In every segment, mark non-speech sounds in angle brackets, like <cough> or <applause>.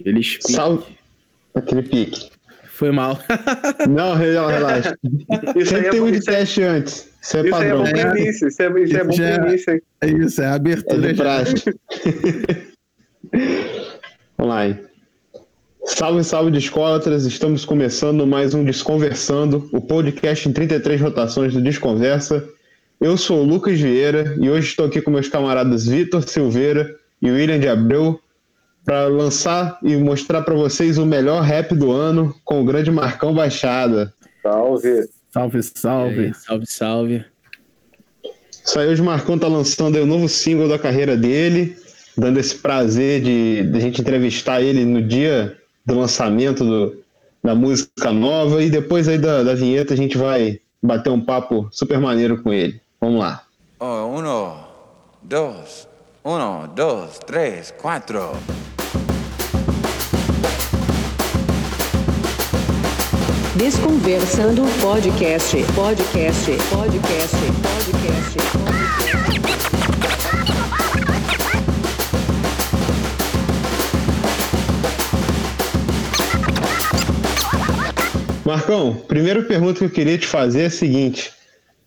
Aquele pique. Salve. Aquele pique. Foi mal. <laughs> Não, relaxa. Isso Sempre tem um de teste antes. Isso é Isso é padrão. bom pro início. Isso é, isso é bom Já- início? É isso, é a É abertura. praxe. <laughs> Vamos lá. hein? Salve, salve, Discólatras. Estamos começando mais um Desconversando, o podcast em 33 rotações do Desconversa. Eu sou o Lucas Vieira e hoje estou aqui com meus camaradas Vitor Silveira e William de Abreu para lançar e mostrar para vocês o melhor rap do ano com o grande Marcão Baixada. Salve. Salve, salve. aí, salve, salve. Isso aí, hoje o Marcão tá lançando aí o novo single da carreira dele, dando esse prazer de, de a gente entrevistar ele no dia do lançamento do- da música nova e depois aí da, da vinheta a gente vai bater um papo super maneiro com ele. Vamos lá. Oh, uno, dos, uno, dos, tres, cuatro. Desconversando podcast, podcast, podcast, podcast. Marcão, primeira pergunta que eu queria te fazer é a seguinte: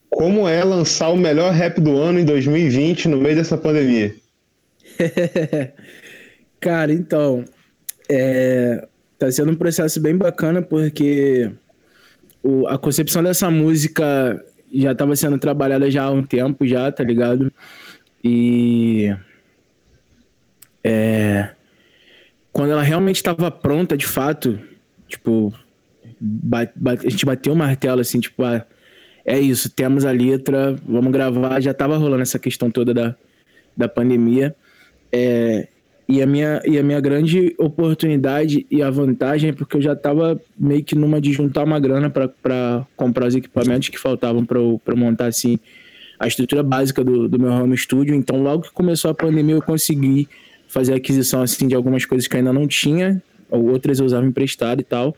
como é lançar o melhor rap do ano em 2020 no meio dessa pandemia? <laughs> Cara, então, é, tá sendo um processo bem bacana porque o- a concepção dessa música já estava sendo trabalhada já há um tempo já, tá ligado? E é, quando ela realmente estava pronta, de fato, tipo, ba- ba- a gente bateu o martelo assim, tipo, ah, é isso, temos a letra, vamos gravar, já tava rolando essa questão toda da, da pandemia. É, e, a minha, e a minha grande oportunidade e a vantagem é porque eu já tava meio que numa de juntar uma grana para comprar os equipamentos que faltavam para montar assim a estrutura básica do, do meu home studio. Então, logo que começou a pandemia, eu consegui fazer aquisição assim de algumas coisas que eu ainda não tinha, ou outras eu usava emprestado e tal.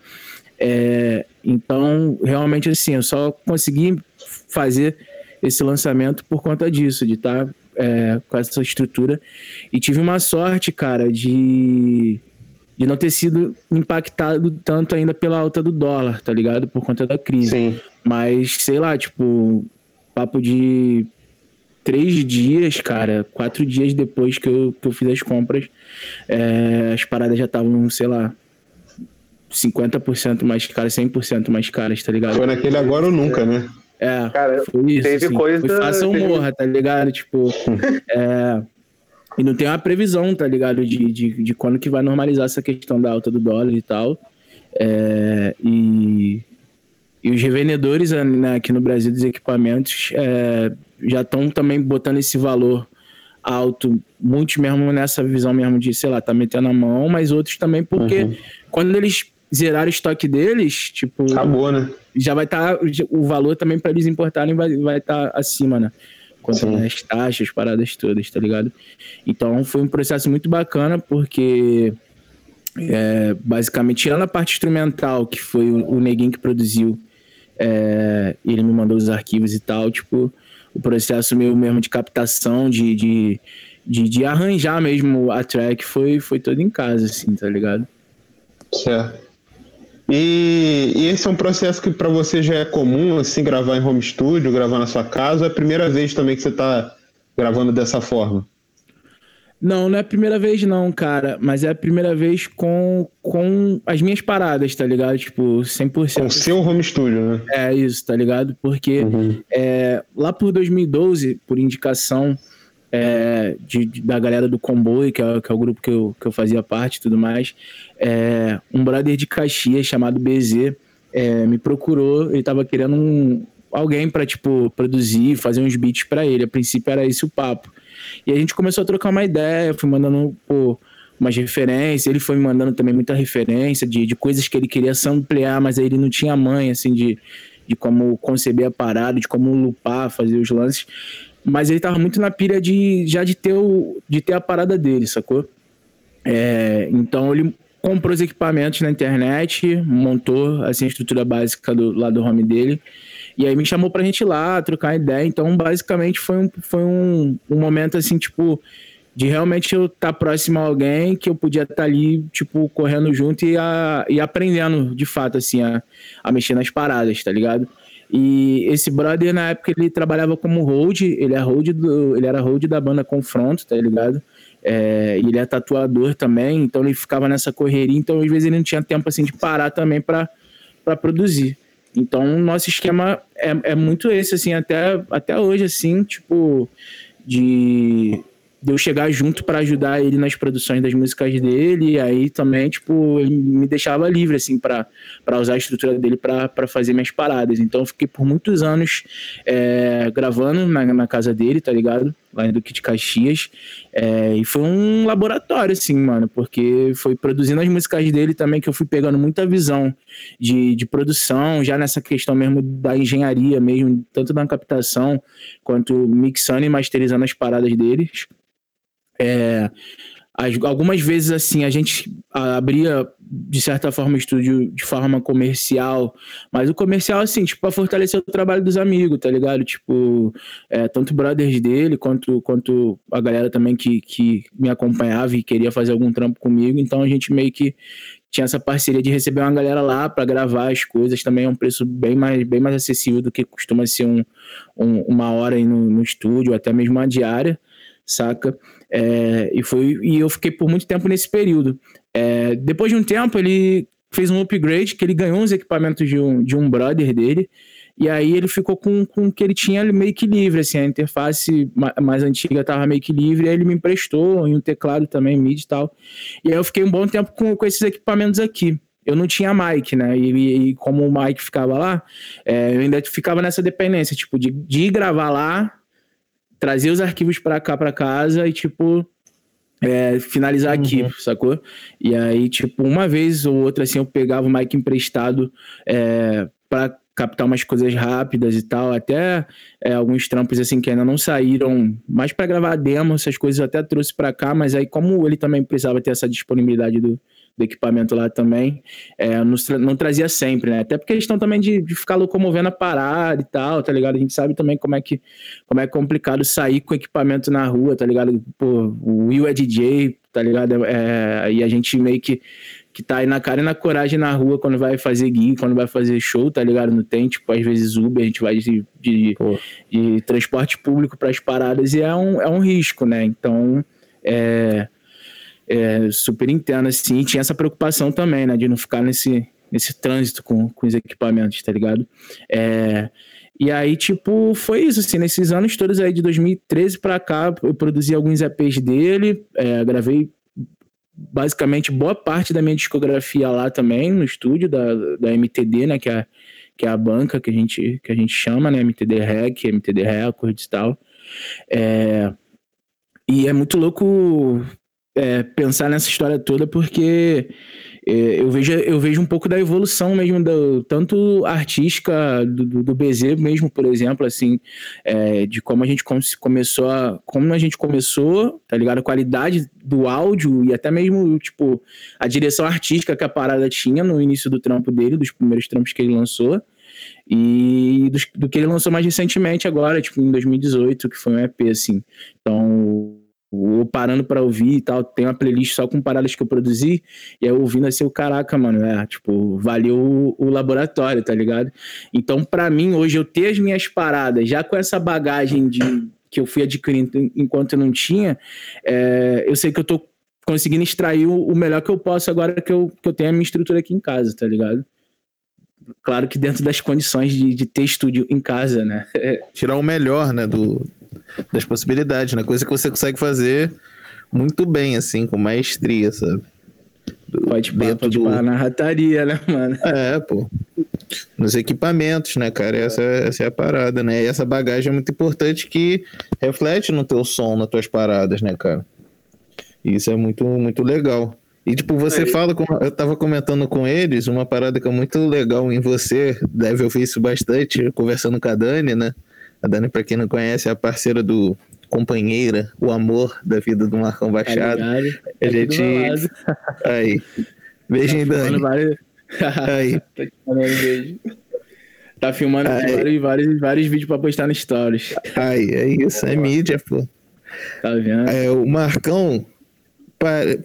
É, então, realmente assim, eu só consegui fazer esse lançamento por conta disso, de estar com essa estrutura. E tive uma sorte, cara, de, de não ter sido impactado tanto ainda pela alta do dólar, tá ligado? Por conta da crise. Sim. Mas, sei lá, tipo, papo de três dias, cara, quatro dias depois que eu, que eu fiz as compras, é, as paradas já estavam, sei lá, 50% mais caras, 100% mais caras, tá ligado? Foi naquele agora ou nunca, né? É, Cara, foi isso. teve assim. coisa- Foi faça teve- morra, tá ligado? Tipo, <laughs> é, e não tem uma previsão, tá ligado? De, de, de quando que vai normalizar essa questão da alta do dólar e tal. É, e, e os revendedores né, aqui no Brasil dos equipamentos é, já estão também botando esse valor alto, muitos mesmo nessa visão mesmo de, sei lá, tá metendo a mão, mas outros também porque Uhum. quando eles zerarem o estoque deles, tipo, Acabou, né? já vai estar o valor também para eles importarem vai vai estar acima, né? Quanto Sim. as taxas, paradas todas, tá ligado? Então foi um processo muito bacana porque é, basicamente tirando a parte instrumental que foi o, o neguinho que produziu, é, ele me mandou os arquivos e tal, tipo o processo meu mesmo de captação, de, de, de, de arranjar mesmo a track foi foi todo em casa, assim, tá ligado? Certo. E, e esse é um processo que para você já é comum, assim, gravar em home studio, gravar na sua casa, ou é a primeira vez também que você tá gravando dessa forma? Não, não é a primeira vez não, cara, mas é a primeira vez com, com as minhas paradas, tá ligado? Tipo, 100%. Com o seu home studio, né? É isso, tá ligado? Porque Uhum. é, lá por 2012, por indicação é, de, de- da galera do Comboio, que é, que é o grupo que eu, que eu fazia parte e tudo mais, é, um brother de Caxias chamado BZ é, me procurou, ele tava querendo um, alguém pra, tipo, produzir, fazer uns beats pra ele. A princípio era esse o papo. E a gente começou a trocar uma ideia, fui mandando, pô, umas referências, ele foi me mandando também muita referência de, de coisas que ele queria samplear, mas aí ele não tinha mãe, assim, de, de como conceber a parada, de como lupar, fazer os lances. Mas ele tava muito na pilha de já de ter, o, de ter a parada dele, sacou? É, então ele comprou os equipamentos na internet, montou assim, a estrutura básica do, lá do home dele. E aí me chamou pra gente ir lá trocar ideia. Então, basicamente, foi um, foi um, um momento assim, tipo, de realmente eu estar próximo a alguém que eu podia estar ali, tipo, correndo junto e, a, e aprendendo, de fato, assim, a, a mexer nas paradas, tá ligado? E esse brother, na época, ele trabalhava como hold, ele, é hold do, ele era hold da banda Confronto, tá ligado? É, ele é tatuador também, então ele ficava nessa correria, então às vezes ele não tinha tempo, assim, de parar também para produzir. Então, nosso esquema é, é muito esse, assim, até, até hoje, assim, tipo, de de eu chegar junto para ajudar ele nas produções das músicas dele, e aí também, tipo, ele me deixava livre, assim, para usar a estrutura dele para fazer minhas paradas. Então eu fiquei por muitos anos é, gravando na, na casa dele, tá ligado? Lá em Duque de Caxias. É, e foi um laboratório, assim, mano, porque foi produzindo as músicas dele também que eu fui pegando muita visão de, de produção, já nessa questão mesmo da engenharia mesmo, tanto na captação quanto mixando e masterizando as paradas deles. É, as, algumas vezes, assim, a gente abria, de certa forma, o estúdio de forma comercial, mas o comercial, assim, tipo, pra fortalecer o trabalho dos amigos, tá ligado? Tipo, é, tanto brothers dele, quanto, quanto a galera também que, que me acompanhava e queria fazer algum trampo comigo, então a gente meio que tinha essa parceria de receber uma galera lá para gravar as coisas, também é um preço bem mais, bem mais acessível do que costuma ser um, um uma hora aí no, no estúdio, até mesmo uma diária, saca? É, e, foi, e eu fiquei por muito tempo nesse período. É, depois de um tempo, ele fez um upgrade, que ele ganhou uns equipamentos de um, de um brother dele, e aí ele ficou com, com o que ele tinha meio que livre, assim, a interface mais antiga estava meio que livre, aí ele me emprestou, e um teclado também, MIDI e tal. E aí eu fiquei um bom tempo com, com esses equipamentos aqui. Eu não tinha mic, né? E, e como o mic ficava lá, é, eu ainda ficava nessa dependência, tipo, de, de gravar lá, trazer os arquivos para cá para casa e tipo é, finalizar uhum. aqui, sacou? E aí, tipo, uma vez ou outra, assim, eu pegava o mic emprestado é, para captar umas coisas rápidas e tal, até é, alguns trampos, assim, que ainda não saíram, mais para gravar demo, essas coisas eu até trouxe para cá, mas aí, como ele também precisava ter essa disponibilidade do, do equipamento lá também, é, não, não, trazia sempre, né? Até porque questão também de, de, ficar locomovendo a parada e tal, tá ligado? A gente sabe também como é que como é complicado sair com equipamento na rua, tá ligado? Pô, o Will é DJ, tá ligado? É, e a gente meio que que tá aí na cara e na coragem na rua quando vai fazer gig, quando vai fazer show, tá ligado? Não tem, tipo, às vezes Uber, a gente vai de, de, de transporte público para as paradas e é um, é um risco, né? Então, é, é, super interna, assim, tinha essa preocupação também, né, de não ficar nesse, nesse trânsito com, com os equipamentos, tá ligado? É, e aí, tipo, foi isso, assim, nesses anos todos aí de 2013 para cá, eu produzi alguns EPs dele, é, gravei basicamente boa parte da minha discografia lá também, no estúdio da, da MTD, né, que é, que é a banca que a gente, que a gente chama, né, MTD Rec, MTD Records e tal. É, e é muito louco é, pensar nessa história toda porque é, eu, vejo, eu vejo um pouco da evolução mesmo, do, tanto artística do, do, do BZ mesmo, por exemplo, assim, é, de como a gente começou a, como a gente começou, tá ligado? A qualidade do áudio e até mesmo, tipo, a direção artística que a parada tinha no início do trampo dele, dos primeiros trampos que ele lançou, e do, do que ele lançou mais recentemente agora, tipo, em 2018, que foi um EP, assim. Então, ou parando para ouvir e tal, tem uma playlist só com paradas que eu produzi, e aí ouvindo assim, o caraca, mano, é, tipo, valeu o, o laboratório, tá ligado? Então, para mim, hoje, eu ter as minhas paradas, já com essa bagagem de que eu fui adquirindo enquanto eu não tinha, é, eu sei que eu tô conseguindo extrair o, o, melhor que eu posso agora que eu, que eu tenho a minha estrutura aqui em casa, tá ligado? Claro que dentro das condições de, de ter estúdio em casa, né? <laughs> Tirar o melhor, né, do, das possibilidades, né? Coisa que você consegue fazer muito bem, assim, com maestria, sabe? Do, pode pá, pode do... na rataria, né, mano? É, pô. Nos equipamentos, né, cara? Essa, essa é a parada, né? E essa bagagem é muito importante que reflete no teu som, nas tuas paradas, né, cara? E isso é muito, muito legal. E, tipo, você é. fala, com, eu tava comentando com eles, uma parada que é muito legal em você, deve ouvir isso bastante, conversando com a Dani, né? A Dani, para quem não conhece, é a parceira do companheira, o amor da vida do Marcão Baixado. Tá a gente. <laughs> Aí. Beijo, hein, Dani. Vários... Aí. beijo. <laughs> Tá filmando vários, vários, vários vídeos pra postar no Stories. Aí, é isso, é mídia, pô. Tá vendo? É, o Marcão,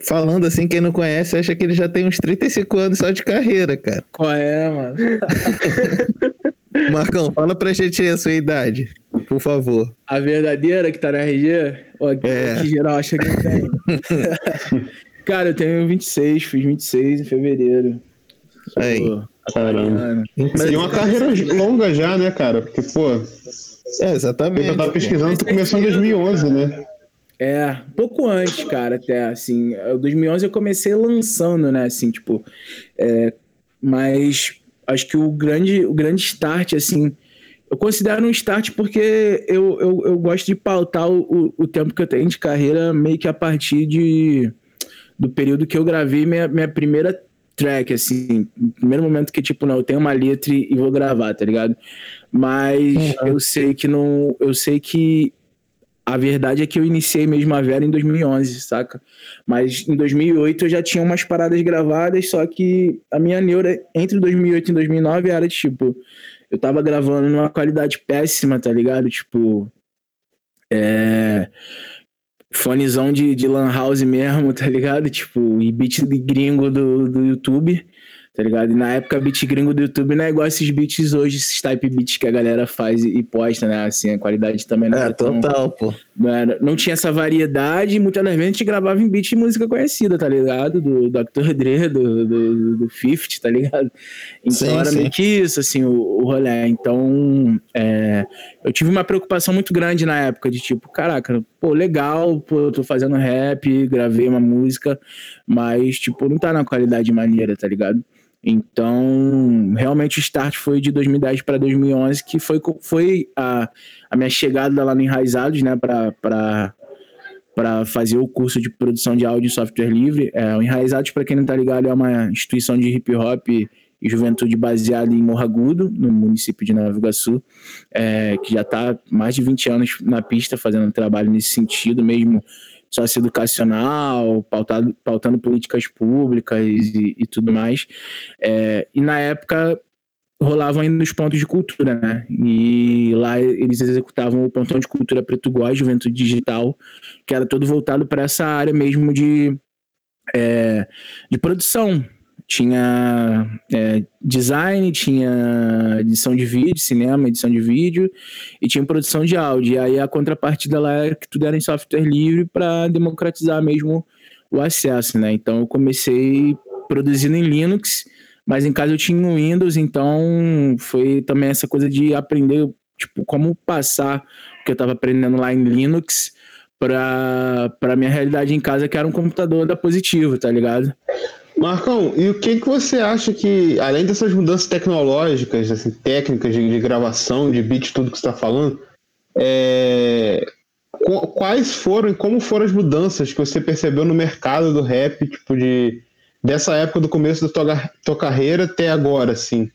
falando assim, quem não conhece, acha que ele já tem uns 35 anos só de carreira, cara. Qual é, mano? <laughs> Marcão, fala pra gente aí a sua idade, por favor. A verdadeira que tá na RG? Ou que, É. que geral acha que eu tenho? <laughs> Cara, eu tenho 26, fiz 26 em fevereiro. Aí. Caramba. E uma carreira longa já, né, cara? Porque, pô, É, exatamente. eu tava pesquisando, tu começou em 2011, né? É, pouco antes, cara, até, assim, em 2011 eu comecei lançando, né, assim, tipo, é, mas acho que o grande, o grande start, assim, eu considero um start porque eu, eu, eu gosto de pautar o, o, tempo que eu tenho de carreira meio que a partir de, do período que eu gravei minha, minha primeira track, assim, primeiro momento que, tipo, não, eu tenho uma letra e, e vou gravar, tá ligado? Mas eu sei que não, eu sei que a verdade é que eu iniciei mesmo a Vera em 2011, saca? Mas em 2008 eu já tinha umas paradas gravadas, só que a minha neura entre 2008 e 2009 era tipo, eu tava gravando numa qualidade péssima, tá ligado? Tipo, é. Fonezão de, de Lan House mesmo, tá ligado? Tipo, e beat de gringo do, do YouTube, tá ligado? E na época, beat gringo do YouTube não é igual esses beats hoje, esses type beats que a galera faz e, posta, né? Assim, a qualidade também não É, era tão- total, pô. não, era- não tinha essa variedade, e muitas das vezes a gente gravava em beat música conhecida, tá ligado? Do Dr. Dre, do, do, do 50, tá ligado? Então Sim, era sim. meio que isso, assim, o, o rolê. Então, é, eu tive uma preocupação muito grande na época, de tipo, caraca, pô, legal, pô, eu tô fazendo rap, gravei uma música, mas, tipo, não tá na qualidade maneira, tá ligado? Então, realmente o start foi de 2010 para 2011, que foi, foi a, a minha chegada lá no Enraizados, né, para para fazer o curso de produção de áudio em software livre. É, o Enraizados, para quem não tá ligado, é uma instituição de hip hop e juventude baseada em Morro Agudo, no município de Nova Iguaçu, é, que já está mais de 20 anos na pista fazendo trabalho nesse sentido, mesmo socioeducacional, pautado, pautando políticas públicas e, e tudo mais. É, e na época rolavam ainda os pontos de cultura, né? E lá eles executavam o pontão de cultura Preto Góis, Juventude Digital, que era todo voltado para essa área mesmo de, é, de produção. Tinha é, design, tinha edição de vídeo, cinema, edição de vídeo, e tinha produção de áudio. E aí a contrapartida lá era que tudo era em software livre para democratizar mesmo o acesso, né? Então eu comecei produzindo em Linux, mas em casa eu tinha um Windows, então foi também essa coisa de aprender, tipo, como passar o que eu estava aprendendo lá em Linux para para minha realidade em casa, que era um computador da Positivo, tá ligado? Marcão, e o que, que você acha que, além dessas mudanças tecnológicas, assim, técnicas de, de gravação, de beat, tudo que você está falando, é, qu- quais foram e como foram as mudanças que você percebeu no mercado do rap, tipo, de, dessa época do começo da tua, tua carreira até agora, assim?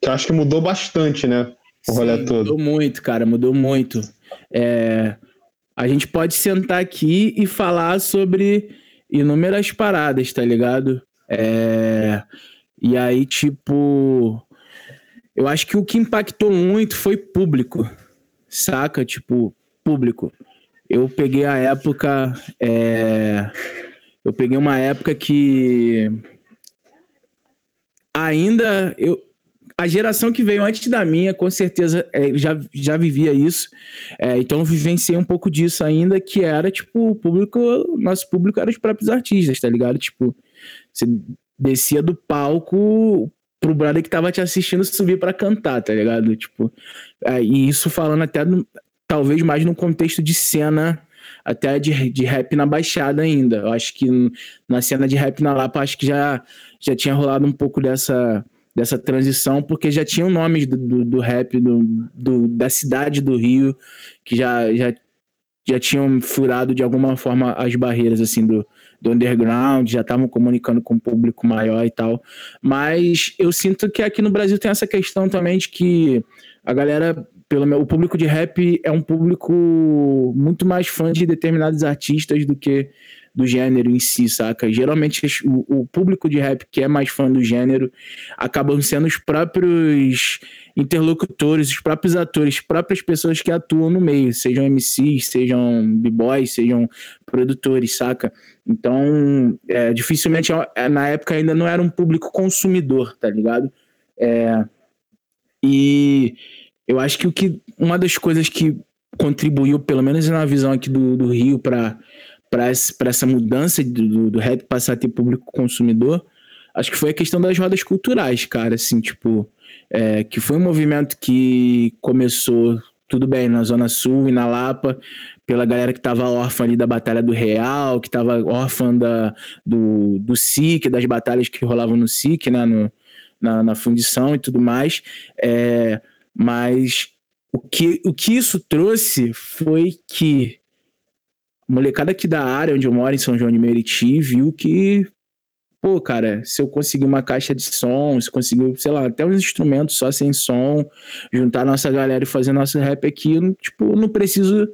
Que eu acho que mudou bastante, né? O rolê Sim, todo. Mudou muito, cara, mudou muito. É, a gente pode sentar aqui e falar sobre inúmeras paradas, tá ligado? É, e aí, tipo, eu acho que o que impactou muito foi público, saca? Tipo, público. Eu peguei a época. é, eu peguei uma época que ainda eu, a geração que veio antes da minha, com certeza, é, já, já vivia isso. É, então vivenciei um pouco disso ainda, que era, tipo, o público, nosso público era os próprios artistas, tá ligado? Tipo, você descia do palco pro brother que tava te assistindo subir pra cantar, tá ligado? Tipo, e isso falando até, no- talvez mais num contexto de cena, até de, de rap na Baixada ainda. Eu acho que na cena de rap na Lapa, acho que já, já tinha rolado um pouco dessa dessa transição, porque já tinham nomes do, do, do rap do, do- da cidade do Rio que já, já, já tinham furado de alguma forma as barreiras assim do, do underground, já estavam comunicando com o público maior e tal. Mas eu sinto que aqui no Brasil tem essa questão também de que a galera, pelo meu, o público de rap é um público muito mais fã de determinados artistas do que do gênero em si, saca? Geralmente o, o público de rap que é mais fã do gênero acabam sendo os próprios interlocutores, os próprios atores, as próprias pessoas que atuam no meio, sejam MCs, sejam b-boys, sejam produtores, saca? Então, é, dificilmente, é, na época ainda não era um público consumidor, tá ligado? É, e eu acho que o que uma das coisas que contribuiu, pelo menos na visão aqui do, do Rio, para essa mudança do, do, do rap passar a ter público consumidor, acho que foi a questão das rodas culturais, cara, assim, tipo, é, que foi um movimento que começou, tudo bem, na Zona Sul e na Lapa, pela galera que tava órfã ali da Batalha do Real, que tava órfã da, do, do SIC, das batalhas que rolavam no SIC, né, no, na, na fundição e tudo mais, é, mas o que, o que isso trouxe foi que a molecada aqui da área onde eu moro, em São João de Meriti, viu que, pô, cara, se eu conseguir uma caixa de som, se conseguir, sei lá, até uns instrumentos só sem som, juntar nossa galera e fazer nosso rap aqui, tipo, não preciso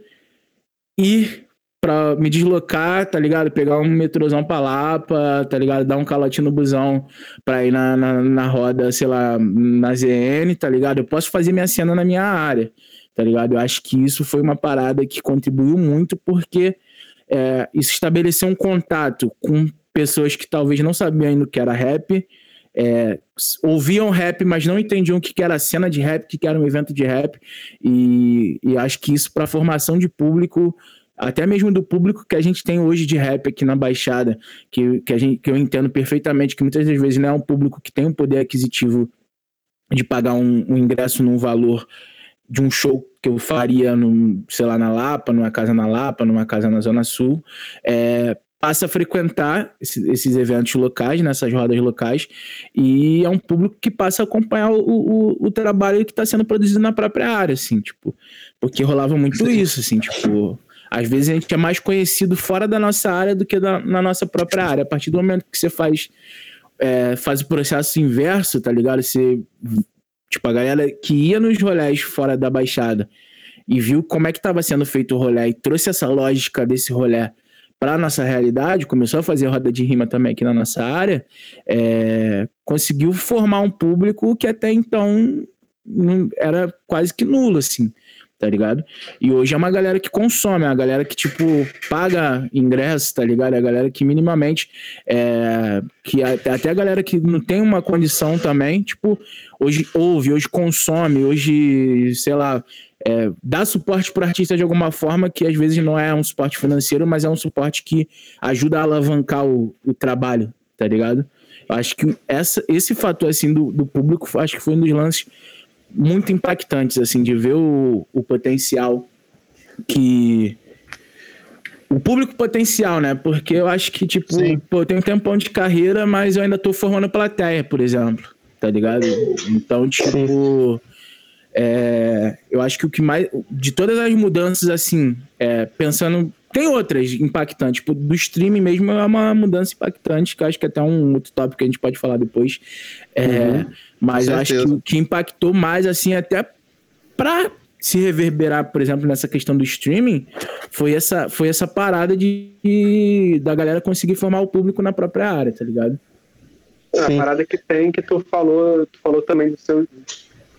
ir pra me deslocar, tá ligado? Pegar um metrôzão pra Lapa, tá ligado? Dar um calote no busão pra ir na, na, na roda, sei lá, na ZN, tá ligado? Eu posso fazer minha cena na minha área, tá ligado? Eu acho que isso foi uma parada que contribuiu muito porque é, isso estabeleceu um contato com pessoas que talvez não sabiam ainda o que era rap, é, ouviam rap, mas não entendiam o que era cena de rap, o que que era um evento de rap, e, e acho que isso para a formação de público, até mesmo do público que a gente tem hoje de rap aqui na Baixada, que, que, a gente, que eu entendo perfeitamente que muitas das vezes não é um público que tem um poder aquisitivo de pagar um, um ingresso num valor de um show que eu faria, num, sei lá, na Lapa, numa casa na Lapa, numa casa na Zona Sul, é, passa a frequentar esse- esses eventos locais, nessas rodas locais, e é um público que passa a acompanhar o, o, o trabalho que está sendo produzido na própria área, assim, tipo, porque rolava muito isso, assim, tipo, às vezes a gente é mais conhecido fora da nossa área do que da- na nossa própria área. A partir do momento que você faz, é, faz o processo inverso, tá ligado? Você, tipo, a galera que ia nos rolés fora da Baixada e viu como é que estava sendo feito o rolê e trouxe essa lógica desse rolê para nossa realidade, começou a fazer roda de rima também aqui na nossa área, é, conseguiu formar um público que até então era quase que nulo, assim, tá ligado? E hoje é uma galera que consome, é uma galera que, tipo, paga ingresso, tá ligado? É a galera que minimamente, é, que até, a galera que não tem uma condição também, tipo, hoje ouve, hoje consome, hoje, sei lá, é, dá suporte pro artista de alguma forma que às vezes não é um suporte financeiro, mas é um suporte que ajuda a alavancar o, o trabalho, tá ligado? Acho que essa, esse fator, assim, do, do público, acho que foi um dos lances muito impactantes, assim, de ver o, o potencial que... O público potencial, né? Porque eu acho que, tipo, Sim. pô, eu tenho um tempão de carreira, mas eu ainda tô formando plateia, por exemplo, tá ligado? Então, tipo... É, eu acho que o que mais. De todas as mudanças, assim, é, pensando. Tem outras impactantes. Tipo, do streaming mesmo é uma mudança impactante, que eu acho que é até um outro tópico que a gente pode falar depois. É, mas eu acho que o que impactou mais, assim, até pra se reverberar, por exemplo, nessa questão do streaming, foi essa, foi essa parada de, de- da galera conseguir formar o público na própria área, tá ligado? É, A parada que tem, que tu falou, tu falou também do seu.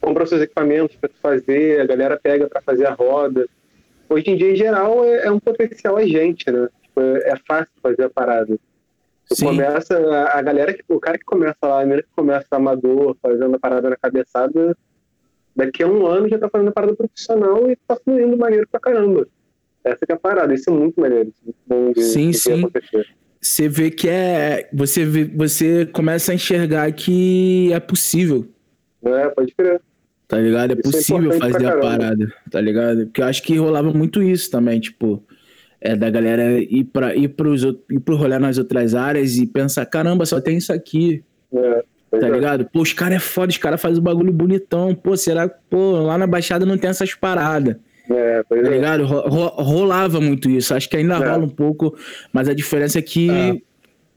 Compra os seus equipamentos pra tu fazer, a galera pega pra fazer a roda. Hoje em dia, em geral, é, é um potencial a gente, né? Tipo, é, é fácil fazer a parada. Sim. começa, a, galera, que, o cara que começa lá, a menina que começa amador, fazendo a parada na cabeçada, daqui a um ano já tá fazendo a parada profissional e tá fluindo maneiro pra caramba. Essa que é a parada, isso é muito maneiro, isso é muito bom de, Sim, de sim. acontecer. Você vê que é. Você, vê- você começa a enxergar que é possível, É, pode crer. tá ligado? É Isso é possível importante fazer a parada, tá ligado? Porque eu acho que rolava muito isso também, tipo. É da galera ir, pra, ir, pros, ir pro rolê nas outras áreas e pensar: caramba, só tem isso aqui, É, pois tá é. ligado? Pô, os caras é foda, os caras fazem o bagulho bonitão. Pô, será que, pô, lá na Baixada não tem essas paradas? É, pois Tá é. ligado? Ro- ro- rolava muito isso. Acho que ainda É. rola um pouco, mas a diferença é que É.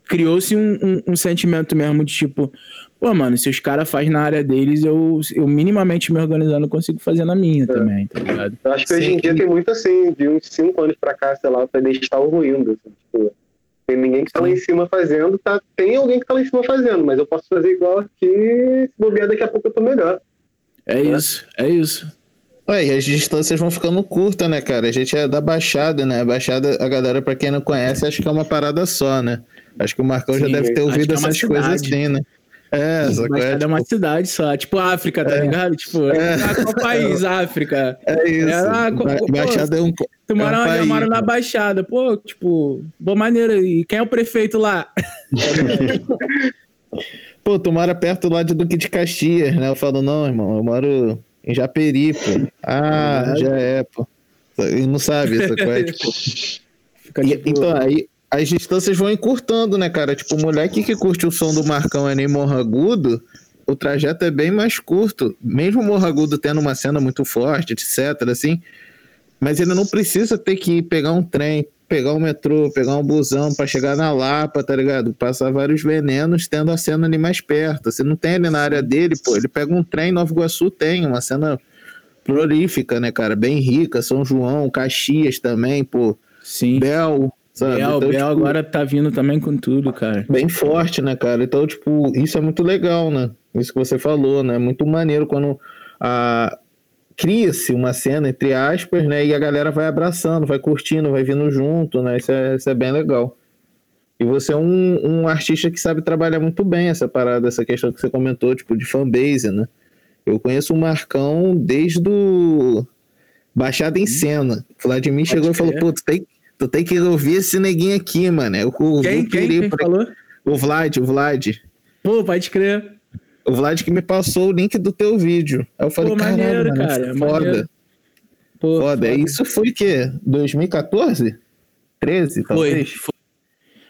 criou-se um, um- um sentimento mesmo de tipo, pô, mano, se os caras fazem na área deles, eu, eu minimamente me organizando consigo fazer na minha também, tá ligado? Eu acho que hoje Sim. em dia tem muito assim, de uns 5 anos pra cá, sei lá, o pedestal ruindo. Assim, tipo, Tem ninguém que tá lá em cima fazendo, tá? Tem alguém que tá lá em cima fazendo, mas eu posso fazer igual aqui, se bobear daqui a pouco eu tô melhor. É isso, é isso. Ué, e as distâncias vão ficando curtas, né, cara? A gente é da Baixada, né? A Baixada, a galera, pra quem não conhece, acho que é uma parada só, né? Acho que o Marcão já Sim, deve ter ouvido é essas coisas cidade. assim, né? É, essa Mas coisa. cada uma cidade só. Tipo África, tá É. ligado? Tipo, É. ah, qual país? <laughs> África. É isso. Ah, co- Ba- pô, Baixada é um. Tu mora É um onde? Eu país, moro na? Baixada. Pô, tipo, boa maneira. E quem é o prefeito lá? <laughs> Pô, tu mora perto lá de Duque de Caxias, né? Eu falo, não, irmão, eu moro em Japeri, pô. Ah, Verdade. já é, pô. E não sabe essa coisa, tipo. <laughs> Fica, E- tipo, então, aí as distâncias vão encurtando, né, cara? Tipo, o moleque que curte o som do Marcão é nem Morragudo, o trajeto é bem mais curto. Mesmo o Morragudo tendo uma cena muito forte, etc, assim, mas ele não precisa ter que pegar um trem, pegar um metrô, pegar um busão pra chegar na Lapa, tá ligado? Passar vários venenos tendo a cena ali mais perto. Se não tem ali na área dele, pô, ele pega um trem, Nova Iguaçu tem uma cena prolífica, né, cara? Bem rica, São João, Caxias também, pô. Sim. Bel, sabe? Bel, Então, Bel tipo, agora tá vindo também com tudo, cara. Bem forte, né, cara? Então, tipo, isso é muito legal, né? Isso que você falou, né? Muito maneiro quando a... cria-se uma cena, entre aspas, né? E a galera vai abraçando, vai curtindo, vai vindo junto, né? Isso é, isso é bem legal. E você é um, um artista que sabe trabalhar muito bem essa parada, essa questão que você comentou, tipo, de fanbase, né? Eu conheço o Marcão desde o Baixada em Cena. O Vladimir chegou e falou, pô, tu tem, tu tem que ouvir esse neguinho aqui, mano. Eu Quem, eu quem, quem falou? O Vlad, o Vlad. Pô, pode crer. O Vlad que me passou o link do teu vídeo. Aí eu falei, Pô, maneiro, mano, cara, foda. maneiro. Pô, Foda. Isso foi o quê? 2014? 13, Foi. talvez? Foi,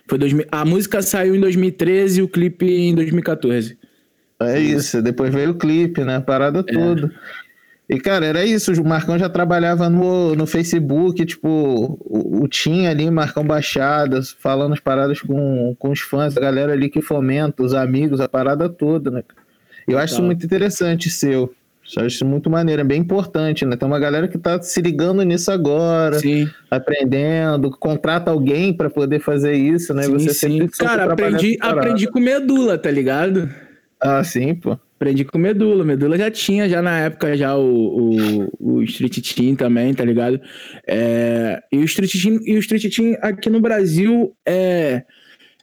foi 2000. A música saiu em 2013 e o clipe em 2014. É isso. Depois veio o clipe, né? A parada toda. E, cara, era isso. O Marcão já trabalhava no, no Facebook, tipo, o, o Tim ali, Marcão Baixadas, falando as paradas com, com os fãs, a galera ali que fomenta, os amigos, a parada toda, né? Eu acho isso Total. muito interessante, seu. Eu acho isso muito maneiro, é bem importante, né? Tem uma galera que tá se ligando nisso agora, Sim. aprendendo, contrata alguém pra poder fazer isso, né? sim, Você sim. Cara, aprendi, aprendi com medula, tá ligado? Ah, sim, pô. Aprendi com Medula. Medula já tinha, já na época, já o, o, o Street Team também, tá ligado? É, e, o Street Team, e o Street Team aqui no Brasil é,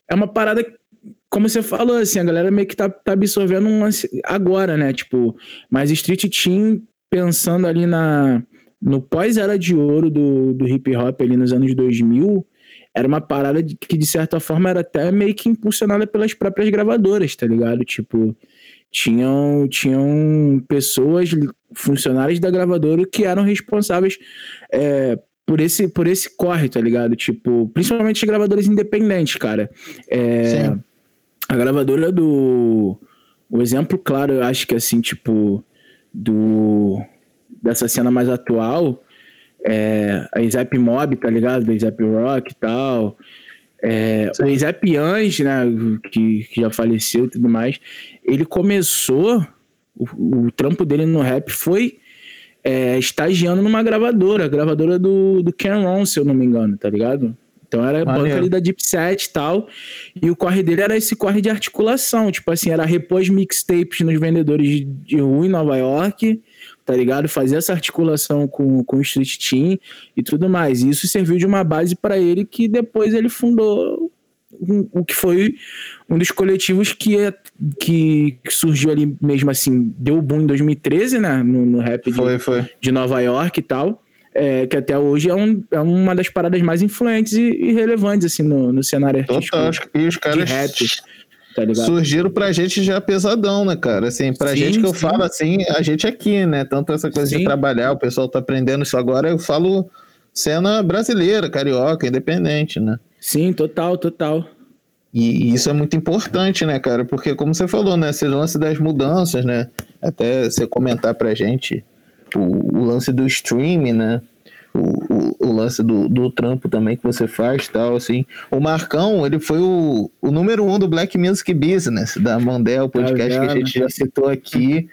é uma parada, como você falou, assim, a galera meio que tá, tá absorvendo um lance agora, né? Tipo, mas Street Team, pensando ali na, no pós-era de ouro do, do hip hop ali nos anos 2000, era uma parada que, de certa forma, era até meio que impulsionada pelas próprias gravadoras, tá ligado? Tipo, tinham, tinham pessoas, funcionários da gravadora que eram responsáveis é, por, esse, por esse corre, tá ligado? Tipo, principalmente gravadoras independentes, cara. É, Sim. A gravadora do. O exemplo, claro, eu acho que assim, tipo, do. Dessa cena mais atual, é, a Zap Mob, tá ligado? Da Zap Rock e tal. É, o Zap Ange, né, que, que já faleceu e tudo mais, ele começou, o, o trampo dele no rap foi é, estagiando numa gravadora, a gravadora do, do Ken Ron, se eu não me engano, tá ligado? Então era Maneiro. banca ali da Deep Set e tal, e o corre dele era esse corre de articulação, tipo assim, era repor as mixtapes nos vendedores de, de rua em Nova York, tá ligado? Fazer essa articulação com, com o Street Team e tudo mais. E isso serviu de uma base para ele que depois ele fundou um- o que foi um dos coletivos que, é- que, que surgiu ali mesmo assim, deu boom em 2013, né? No, no rap de, Foi, foi. de Nova York e tal. É, que até hoje é, um, é uma das paradas mais influentes e, e relevantes assim, no, no cenário artístico Total. E os de caras rap, tá surgiram pra gente já pesadão, né, cara? Assim, pra Sim, gente que eu sim. falo assim, a gente aqui, né? Tanto essa coisa de Sim. trabalhar, o pessoal tá aprendendo isso agora, eu falo cena brasileira, carioca, independente, né? Sim, total, total. E e isso é muito importante, né, cara? Porque, como você falou, né? Esse lance das mudanças, né? Até você comentar pra gente o, o lance do streaming, né? O, o, o lance do, do trampo também que você faz tal, assim. O Marcão, ele foi o, o número um do Black Music Business, da Mondel, podcast que a gente já citou aqui,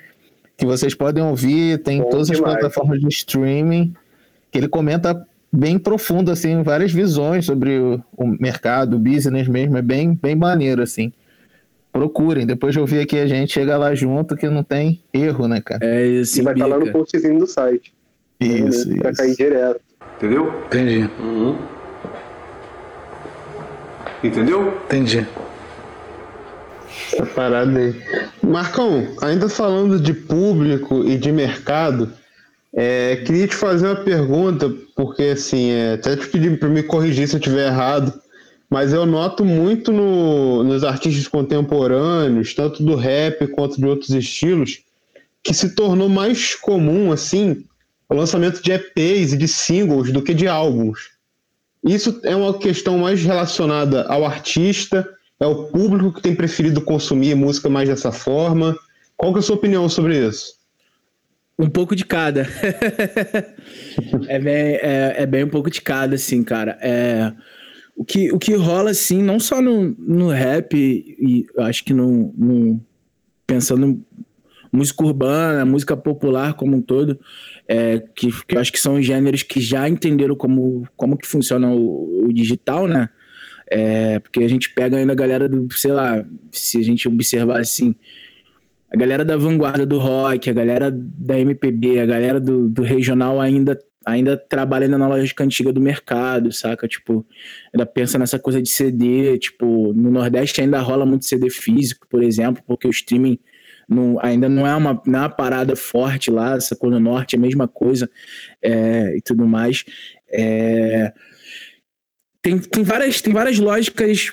que vocês podem ouvir, tem em Bom todas as demais. plataformas de streaming, que ele comenta bem profundo, assim, várias visões sobre o, o mercado, o business mesmo, é bem, bem maneiro, assim. Procurem, depois de ouvir aqui a gente, chega lá junto que não tem erro, né, cara? É isso, E vai estar lá no postzinho do site. Isso, né? Pra isso. cair direto. Entendeu? Entendi, Entendeu? entendi. Essa parada aí. Marcão, ainda falando de público e de mercado, é, queria te fazer uma pergunta, porque assim, é, até te pedir para me corrigir se eu estiver errado, mas eu noto muito no- nos artistas contemporâneos, tanto do rap quanto de outros estilos, que se tornou mais comum assim o lançamento de EPs e de singles do que de álbuns. Isso é uma questão mais relacionada ao artista, é o público que tem preferido consumir música mais dessa forma. Qual que é a sua opinião sobre isso? Um pouco de cada. <laughs> é, bem, é, é bem um pouco de cada, assim, cara. É, o, que, o que rola, assim, não só no, no rap, e acho que no, no- pensando música urbana, música popular como um todo, é, que, que eu acho que são gêneros que já entenderam como, como que funciona o, o digital, né? É, porque a gente pega ainda a galera do, sei lá, se a gente observar assim, a galera da vanguarda do rock, a galera da MPB, a galera do, do regional ainda, ainda trabalha na lógica antiga do mercado, saca? Tipo, ainda pensa nessa coisa de CD, tipo, no Nordeste ainda rola muito CD físico, por exemplo, porque o streaming não, ainda não é, uma, não é uma parada forte lá, sacou? No Norte é a mesma coisa é, e tudo mais. É, tem, tem, várias, tem várias lógicas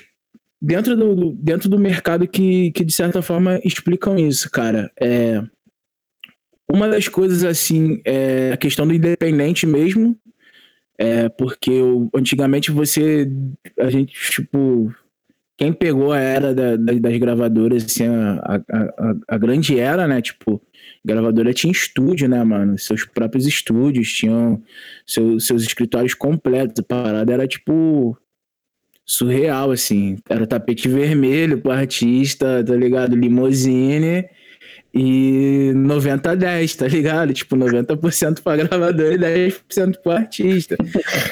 dentro do, do- dentro do mercado que, que, de certa forma, explicam isso, cara. É, uma das coisas, assim, é a questão do independente mesmo, é, porque o- antigamente você, a gente, tipo, quem pegou a era da- da- das gravadoras, assim, a, a, a, a grande era, né, tipo, gravadora tinha estúdio, né, mano, seus próprios estúdios, tinham seu- seus escritórios completos, a parada era, tipo, surreal, assim. Era tapete vermelho pro artista, tá ligado? Limousine e 90 a 10, tá ligado? Tipo, 90% pra gravador e 10% pro artista,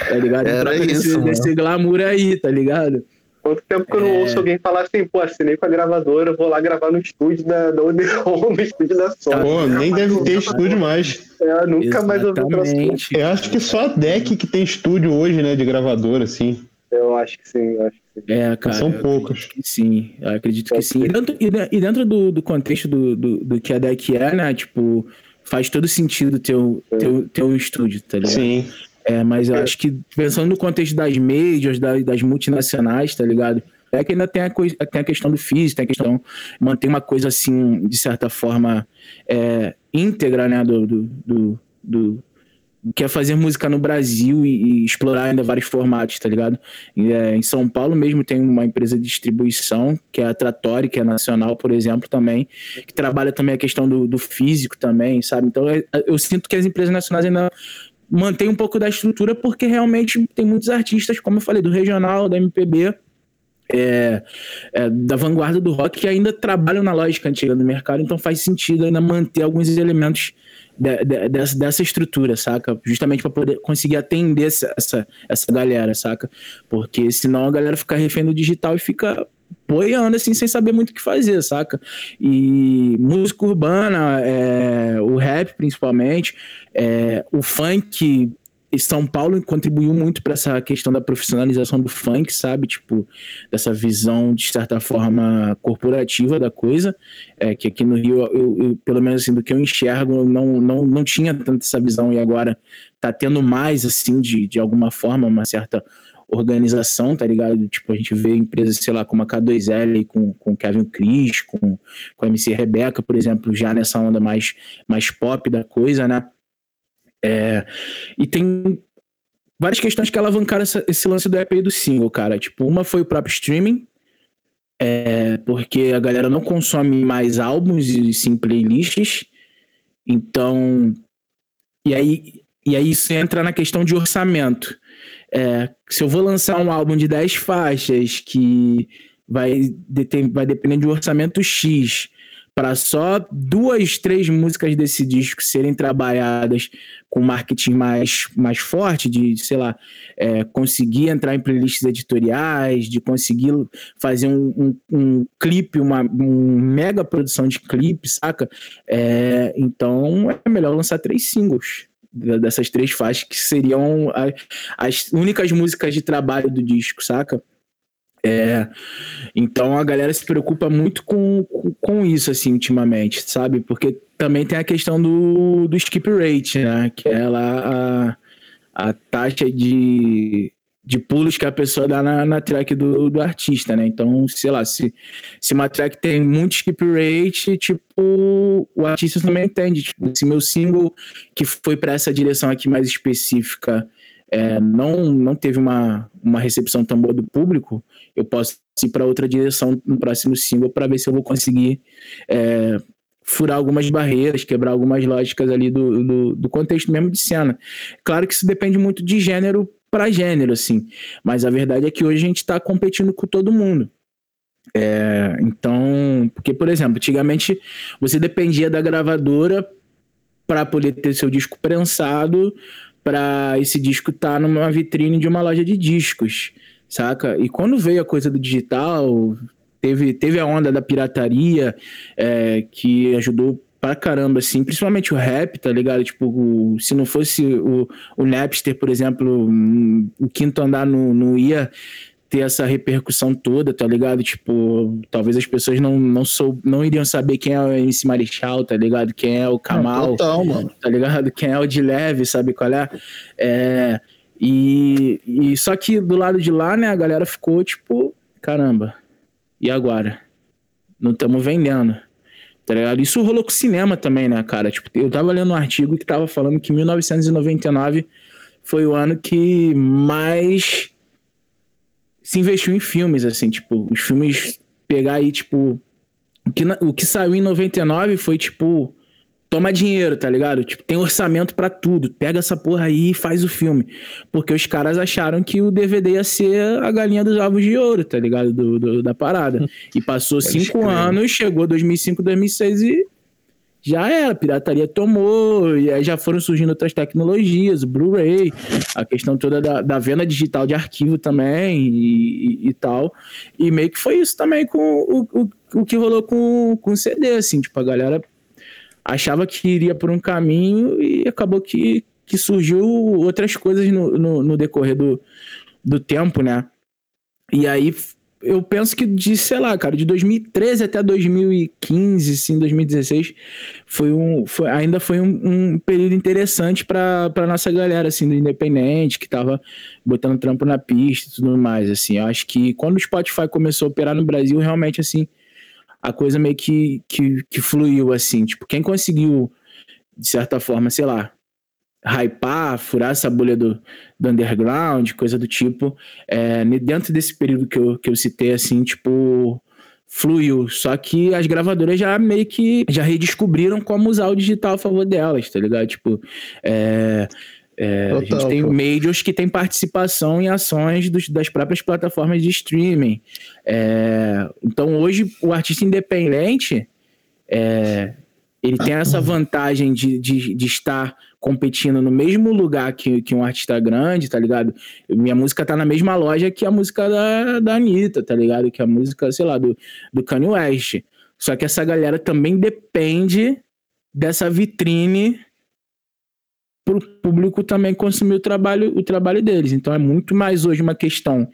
tá ligado? Era isso, desse, glamour aí, tá ligado? Quanto tempo que eu não É. ouço alguém falar assim, pô, assinei com a gravadora, vou lá gravar no estúdio da, da Odeon, no <laughs> estúdio da Sony. Pô, nem deve ter estúdio mais. É, nunca mais ouvi. Exatamente. Eu acho que só a DEC que tem estúdio hoje, né, de gravadora, assim. Eu acho que sim, eu acho que sim. É, cara. São poucos. sim, eu acredito que sim. E dentro, e de- dentro do, do contexto do, do, do que a DEC é, né? Tipo, faz todo sentido ter ter, um- ter um estúdio, tá ligado? Sim. É, mas eu acho que pensando no contexto das majors, das, das multinacionais, tá ligado? É que ainda tem a, coi- tem a questão do físico, tem a questão manter uma coisa assim, de certa forma, é, íntegra, né? Do, do, do, do- do que é fazer música no Brasil e, e explorar ainda vários formatos, tá ligado? E, é, em São Paulo mesmo tem uma empresa de distribuição, que é a Tratori, que é nacional, por exemplo, também, que trabalha também a questão do, do físico também, sabe? Então é- eu sinto que as empresas nacionais ainda mantêm um pouco da estrutura, porque realmente tem muitos artistas, como eu falei, do regional, da MPB, é, é, da vanguarda do rock que ainda trabalham na lógica antiga do mercado, então faz sentido ainda manter alguns elementos de- de- dessa, dessa estrutura, saca? Justamente para poder conseguir atender essa, essa, essa galera, saca? Porque senão a galera fica refém do digital e fica boiando assim, sem saber muito o que fazer, saca? E música urbana, é, o rap principalmente, é, o funk São Paulo contribuiu muito para essa questão da profissionalização do funk, sabe? Tipo, dessa visão, de certa forma, corporativa da coisa. É, que aqui no Rio, eu, eu, pelo menos assim, do que eu enxergo, não, não, não tinha tanta essa visão e agora tá tendo mais, assim, de, de alguma forma, uma certa organização, tá ligado? Tipo, a gente vê empresas, sei lá, como a K2L, com, com Kevin Cris, com, com a MC Rebeca, por exemplo, já nessa onda mais, mais pop da coisa, né? É, e tem várias questões que alavancaram essa, esse lance do EP e do single, cara. Tipo, uma foi o próprio streaming, é, porque a galera não consome mais álbuns e sim playlists. Então, e aí, e aí isso entra na questão de orçamento. É, se eu vou lançar um álbum de 10 faixas que vai, vai depender de um orçamento X para só duas, três músicas desse disco serem trabalhadas com marketing mais, mais forte, de, sei lá, é, conseguir entrar em playlists editoriais, de conseguir fazer um, um, um clipe, uma um mega produção de clipe, saca? É, então é melhor lançar três singles dessas três faixas que seriam a, as únicas músicas de trabalho do disco, saca? É, então a galera se preocupa muito com, com, isso, assim, ultimamente, sabe? Porque também tem a questão do, do skip rate, né? Que é lá a, a taxa de, de pulos que a pessoa dá na, na track do, do artista, né? Então, sei lá, se, se uma track tem muito skip rate, tipo, o artista também entende. Tipo, se meu single que foi para essa direção aqui mais específica é, não, não teve uma, uma recepção tão boa do público, eu posso ir para outra direção no próximo single para ver se eu vou conseguir é, furar algumas barreiras, quebrar algumas lógicas ali do, do, do, contexto mesmo de cena. Claro que isso depende muito de gênero para gênero, assim, mas a verdade é que hoje a gente está competindo com todo mundo. É, então, porque, por exemplo, antigamente você dependia da gravadora para poder ter seu disco prensado, para esse disco estar tá numa vitrine de uma loja de discos saca? E quando veio a coisa do digital, teve, teve a onda da pirataria é, que ajudou pra caramba, assim, principalmente o rap, tá ligado? Tipo, o, se não fosse o, o Napster, por exemplo, hum, o quinto andar não, não ia ter essa repercussão toda, tá ligado? Tipo, talvez as pessoas não, não, sou, não iriam saber quem é o MC Marechal, tá ligado? Quem é o Kamal, total, mano. tá ligado? Quem é o de leve, sabe qual é? É e, e só que do lado de lá, né, a galera ficou tipo, caramba, e agora? Não estamos vendendo. Tá ligado? Isso rolou com o cinema também, né, cara? Tipo, eu tava lendo um artigo que tava falando que 1999 foi o ano que mais se investiu em filmes, assim, tipo, os filmes pegar aí, tipo, o que, o que saiu em 99 foi, tipo, toma dinheiro, tá ligado? Tipo, tem orçamento para tudo. Pega essa porra aí e faz o filme. Porque os caras acharam que o DVD ia ser a galinha dos ovos de ouro, tá ligado? Do, do da parada. E passou Pode cinco anos, chegou 2005, 2006 e já era. Pirataria tomou, e aí já foram surgindo outras tecnologias, o Blu-ray, a questão toda da, da, venda digital de arquivo também e, e, e, tal. E meio que foi isso também com o, o, o que rolou com, com o CD, assim. Tipo, a galera achava que iria por um caminho e acabou que, que surgiu outras coisas no, no, no decorrer do, do tempo, né? E aí eu penso que de, sei lá, cara, de 2013 até 2015, sim, 2016, foi um, foi, ainda foi um, um período interessante para nossa galera, assim, do independente, que tava botando trampo na pista e tudo mais, assim. Eu acho que quando o Spotify começou a operar no Brasil, realmente, assim, a coisa meio que, que, que fluiu, assim. Tipo, quem conseguiu, de certa forma, sei lá, hypar, furar essa bolha do, do underground, coisa do tipo, é, dentro desse período que eu, que eu citei, assim, tipo, fluiu. Só que as gravadoras já meio que já redescobriram como usar o digital a favor delas, tá ligado? Tipo, é, é, Total, a gente tem pô. majors que tem participação em ações dos, das próprias plataformas de streaming. É, então hoje o artista independente é, ele tem essa vantagem de, de, de, estar competindo no mesmo lugar que, que um artista grande, tá ligado? Minha música tá na mesma loja que a música da, da Anitta, tá ligado? Que a música, sei lá, do, do Kanye West. Só que essa galera também depende dessa vitrine para o público também consumir o trabalho, o trabalho deles. Então é muito mais hoje uma questão,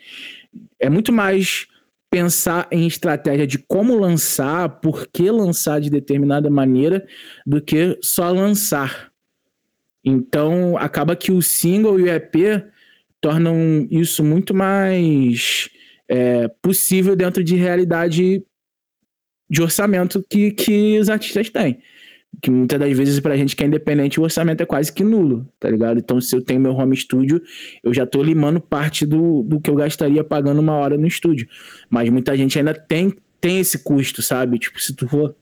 é muito mais pensar em estratégia de como lançar, por que lançar de determinada maneira, do que só lançar. Então acaba que o single e o EP tornam isso muito mais é, possível dentro de realidade de orçamento que, que os artistas têm que muitas das vezes pra gente que é independente o orçamento é quase que nulo, tá ligado? Então se eu tenho meu home studio, eu já tô limando parte do, do que eu gastaria pagando uma hora no estúdio. Mas muita gente ainda tem, tem esse custo, sabe? Tipo, se tu for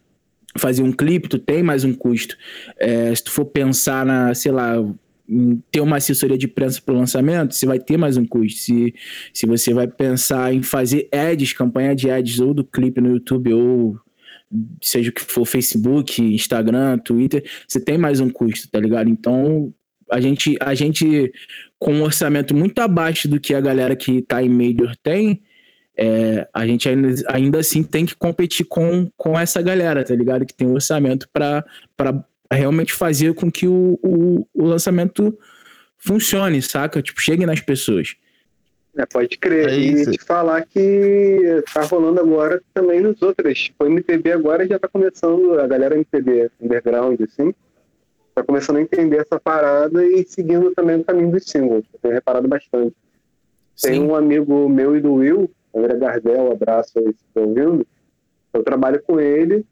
fazer um clipe, tu tem mais um custo. É, se tu for pensar na, sei lá, ter uma assessoria de imprensa para o lançamento, você vai ter mais um custo. Se, se você vai pensar em fazer ads, campanha de ads ou do clipe no YouTube ou seja o que for, Facebook, Instagram, Twitter, você tem mais um custo, tá ligado? Então, a gente, a gente com um orçamento muito abaixo do que a galera que tá em Major tem, é, a gente ainda, ainda assim tem que competir com, com essa galera, tá ligado? Que tem um orçamento para realmente fazer com que o, o, o lançamento funcione, saca? Tipo, chegue nas pessoas. É, pode crer. É e te falar que tá rolando agora também nos outros. Tipo, o MPB agora já tá começando, a galera MPB underground, assim, tá começando a entender essa parada e seguindo também o caminho dos singles. Eu tenho reparado bastante. Tem Sim. um amigo meu e do Will, André Gardel, abraço aí se estão ouvindo. Eu trabalho com ele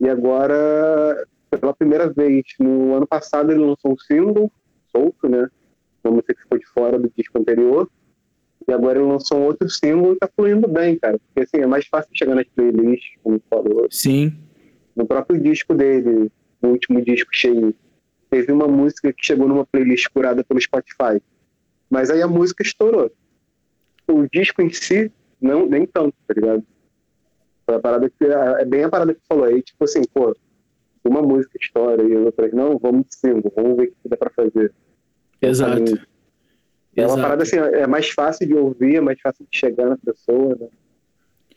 e agora, pela primeira vez, no ano passado ele lançou um single solto, né? Uma música que ficou de fora do disco anterior. E agora ele lançou um outro single e tá fluindo bem, cara. Porque assim, é mais fácil chegar nas playlists, como falou. Sim. No próprio disco dele, no último disco cheio, teve uma música que chegou numa playlist curada pelo Spotify. Mas aí a música estourou. O disco em si, não, nem tanto, tá ligado? Foi a parada que, é bem a parada que falou aí, tipo assim, pô, uma música estoura e outra, não, vamos de single, vamos ver o que dá pra fazer. Exato. É uma parada assim, é mais fácil de ouvir, é mais fácil de chegar na pessoa, né?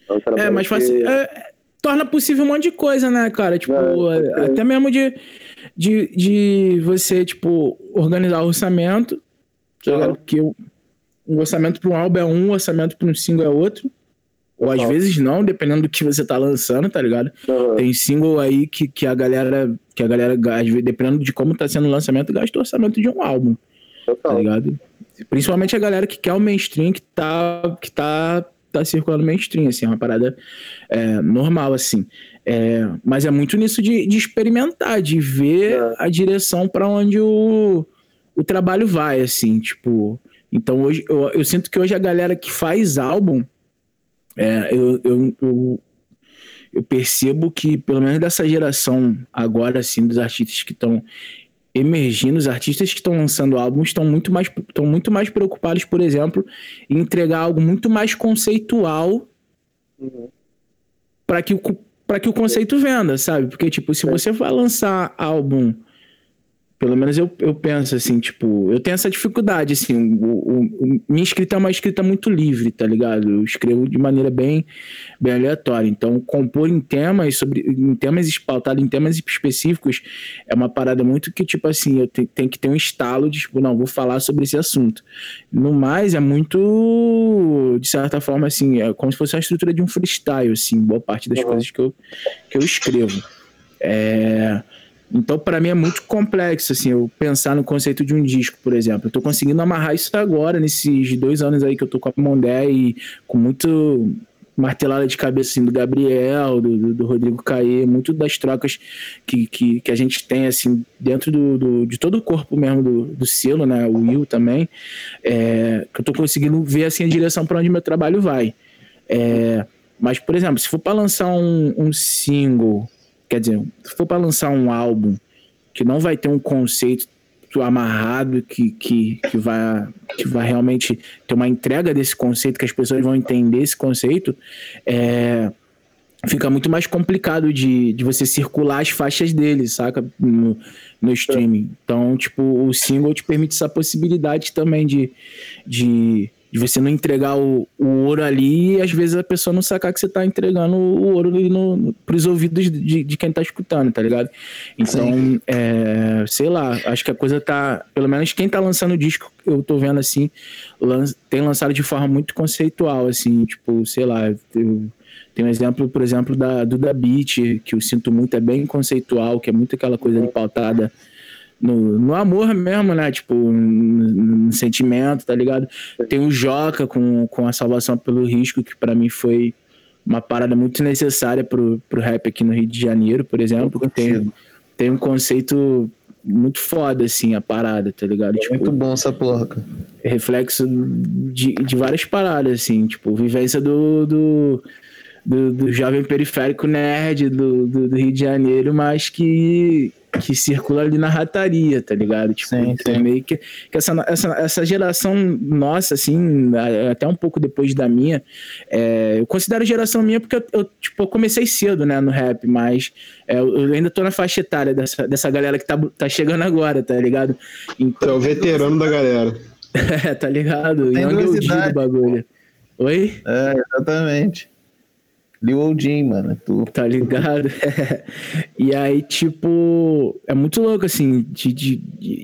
É, É, que- fácil. é, torna possível um monte de coisa, né, cara? Tipo, É, é, até mesmo de, de, de você, tipo, organizar o orçamento. Aham. ligado? Que o- um orçamento para um álbum é um, um orçamento para um single é outro. Ou às Total. vezes não, dependendo do que você tá lançando, tá ligado? Aham. Tem single aí que, que a galera, que a galera, dependendo de como tá sendo o lançamento, gasta o orçamento de um álbum tá Total. ligado? Principalmente a galera que quer o mainstream, que tá, que tá, tá circulando mainstream, assim, é uma parada é, normal, assim. É, mas é muito nisso de, de experimentar, de ver É. a direção para onde o, o trabalho vai, assim, tipo. Então hoje eu, eu sinto que hoje a galera que faz álbum, é, eu, eu, eu, eu percebo que, pelo menos dessa geração agora, assim, dos artistas que estão emergindo, os artistas que estão lançando álbuns estão muito mais estão muito mais preocupados, por exemplo, em entregar algo muito mais conceitual Uhum. para que o para que o conceito venda, sabe? Porque tipo, se É. você vai lançar álbum pelo menos eu, eu penso assim, tipo, eu tenho essa dificuldade, assim, o, o- o- minha escrita é uma escrita muito livre, tá ligado? Eu escrevo de maneira bem, bem aleatória. Então, compor em temas, sobre, em temas pautado em temas específicos, é uma parada muito que, tipo assim, eu te- tenho que ter um estalo de, tipo, não, vou falar sobre esse assunto. No mais, é muito, de certa forma, assim, é como se fosse a estrutura de um freestyle, assim, boa parte das Uhum. coisas que eu, que eu escrevo. É... Então, para mim é muito complexo, assim, eu pensar no conceito de um disco, por exemplo. Eu tô conseguindo amarrar isso agora, nesses dois anos aí que eu tô com a Mondé e com muito martelada de cabeça, assim, do Gabriel, do, do- Rodrigo Caê, muito das trocas que, que, que a gente tem, assim, dentro do, do- de todo o corpo mesmo do, do selo, né, o Will também, é, que eu tô conseguindo ver, assim, a direção para onde meu trabalho vai. É, mas, por exemplo, se for para lançar um, um single, quer dizer, se for para lançar um álbum que não vai ter um conceito amarrado que, que, que, vai, que vai realmente ter uma entrega desse conceito, que as pessoas vão entender esse conceito, é, fica muito mais complicado de, de você circular as faixas dele, saca? No, no streaming. Então, tipo, o single te permite essa possibilidade também de, de, de você não entregar o, o ouro ali e às vezes a pessoa não sacar que você tá entregando o ouro ali no, no, pros ouvidos de, de quem tá escutando, tá ligado? Então, é, sei lá, acho que a coisa tá. Pelo menos quem tá lançando o disco, eu tô vendo assim, lan- tem lançado de forma muito conceitual, assim, tipo, sei lá, eu, tem um exemplo, por exemplo, da, do Da Beat, que eu sinto muito, é bem conceitual, que é muito aquela coisa ali pautada no, no amor mesmo, né? Tipo, no, no sentimento, tá ligado? Tem o Joca com, com a Salvação pelo Risco, que pra mim foi uma parada muito necessária pro, pro rap aqui no Rio de Janeiro, por exemplo. Tem, tem um conceito muito foda, assim, a parada, tá ligado? Tipo, Muito bom essa porra, cara. reflexo de, de várias paradas, assim, tipo, vivência do, do, do, do jovem periférico nerd do, do, do Rio de Janeiro, mas que que circula ali na rataria, tá ligado? Tipo, Sim, então sim. meio que, que essa, essa, essa geração nossa, assim, até um pouco depois da minha, é, eu considero geração minha porque eu, eu, tipo, eu comecei cedo, né, no rap, mas é, eu eu ainda tô na faixa etária dessa, dessa galera que tá, tá chegando agora, tá ligado? Tu é Então, o veterano da galera. <laughs> é, tá ligado? Tem duas OG do idades, bagulho. Oi? É, exatamente. Lil Odin, mano. Tu. Tá ligado? <laughs> e aí, tipo, é muito louco, assim, de, de,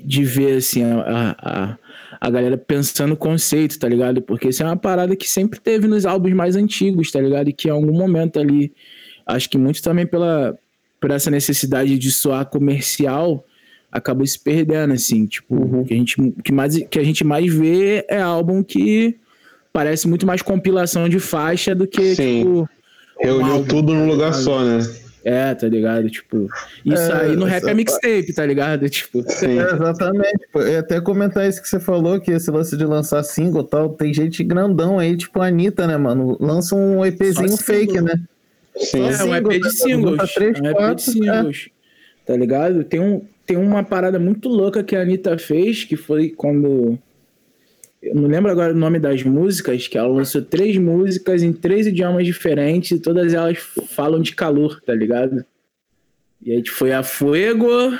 de- ver, assim, a, a, a galera pensando o conceito, tá ligado? Porque isso é uma parada que sempre teve nos álbuns mais antigos, tá ligado? E que em algum momento ali, acho que muito também pela, por essa necessidade de soar comercial, acabou se perdendo, assim, tipo, o que a gente, que, mais, que a gente mais vê é álbum que parece muito mais compilação de faixa do que, Sim. tipo... Reuniu tudo num lugar só, né? É, tá ligado? Tipo, isso É, aí no rap é mixtape, tá ligado? Tipo, Sim. É, exatamente. Ia até comentar isso que você falou, que esse lance de lançar single e tal, tem gente grandão aí, tipo a Anitta, né, mano? Lança um EPzinho fake, né? Sim. é um EP de tá? singles. Junta três, é um EP quatro, de singles. Tá ligado? Tem, um, tem uma parada muito louca que a Anitta fez, que foi quando. Eu não lembro agora o nome das músicas, que ela lançou três músicas em três idiomas diferentes e todas elas falam de calor, tá ligado? E aí tipo, foi a Fuego.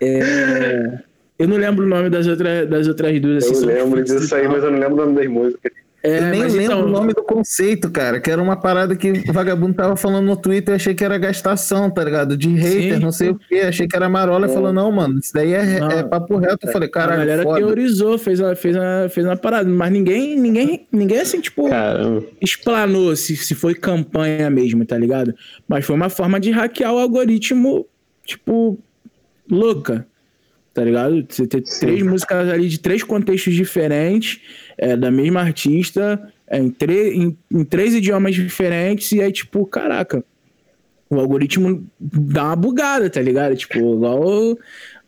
é, Eu não lembro o nome das outras, das outras duas. Eu assim, são lembro disso aí, mas eu não lembro o nome das músicas. É, eu nem lembro então- o nome do conceito, cara, que era uma parada que o vagabundo tava falando no Twitter, eu achei que era gastação, tá ligado? De hater, Sim. não sei o quê, achei que era marola, e falou, não, mano, isso daí é, Não. é papo reto. Eu falei, a caralho, galera foda. teorizou, fez uma, fez, uma, fez uma parada, mas ninguém, ninguém, ninguém assim, tipo, Caramba. explanou se, se foi campanha mesmo, tá ligado? Mas foi uma forma de hackear o algoritmo, tipo, louca, tá ligado? Você ter três músicas ali de três contextos diferentes, é, da mesma artista, é, em, em, em três idiomas diferentes, e aí, tipo, caraca, o algoritmo dá uma bugada, tá ligado? Tipo, igual.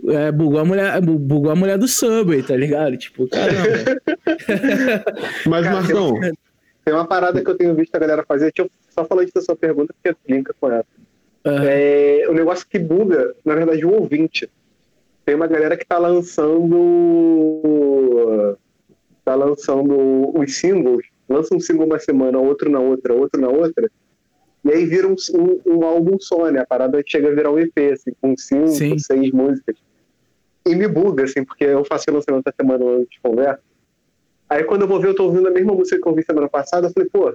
É, bugou, a mulher, bu- bugou a mulher do Subway, tá ligado? Tipo, caramba. <laughs> Mas, Cara, Marcão, Tem uma parada que eu tenho visto a galera fazer, deixa eu só falar isso da sua pergunta, porque linka com ela. Aham. É, o negócio que buga, na verdade, o ouvinte. Tem uma galera que tá lançando. tá lançando os singles, lança um single uma semana, outro na outra, outro na outra, e aí vira um, um, um álbum só, né? A parada chega a virar um EP, assim, com cinco, Sim. seis músicas. E me buga, assim, porque eu faço lançamento da semana antes de conversa. Aí quando eu vou ver, eu tô ouvindo a mesma música que eu ouvi semana passada, eu falei, pô,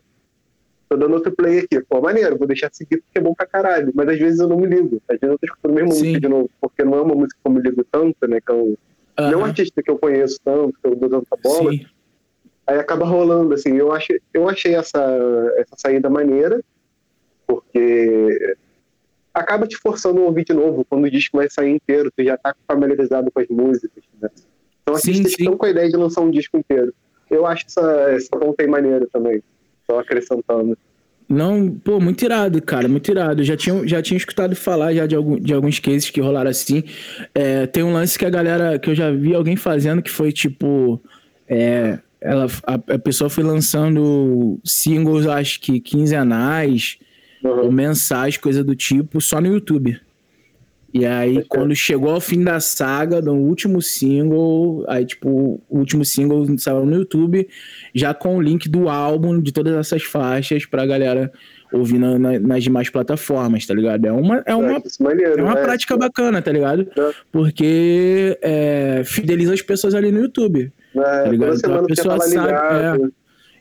tô dando outro play aqui. Pô, maneiro, vou deixar seguir porque é bom pra caralho. Mas às vezes eu não me ligo. Às vezes eu tô escutando a mesma Sim. música de novo, porque não é uma música que eu me ligo tanto, né? Que eu, Não é um artista que eu conheço tanto, que eu dou tanta bola. Sim. Aí acaba rolando, assim. Eu achei, eu achei essa, essa saída maneira, porque acaba te forçando a ouvir de novo quando o disco vai sair inteiro, tu já tá familiarizado com as músicas, né? São Sim, artistas sim. que estão com a ideia de lançar um disco inteiro. Eu acho essa, essa ponta aí maneira também, só acrescentando. Não, pô, muito irado, cara, muito irado. Já tinha, já tinha escutado falar já de, algum, de alguns cases que rolaram assim. É, tem um lance que a galera, que eu já vi alguém fazendo, que foi tipo. é, ela, a, a pessoa foi lançando singles, acho que quinzenais Uhum. ou mensais, coisa do tipo, só no YouTube. E aí, quando chegou ao fim da saga, do último single, aí, tipo, o último single saiu no YouTube, já com o link do álbum, de todas essas faixas, pra galera ouvir na- na- nas demais plataformas, tá ligado? É uma, é uma, isso maneiro, é uma né? prática bacana, tá ligado? É. Porque é, fideliza as pessoas ali no YouTube. É, ligado? toda Então a pessoa tá sabe, ligado.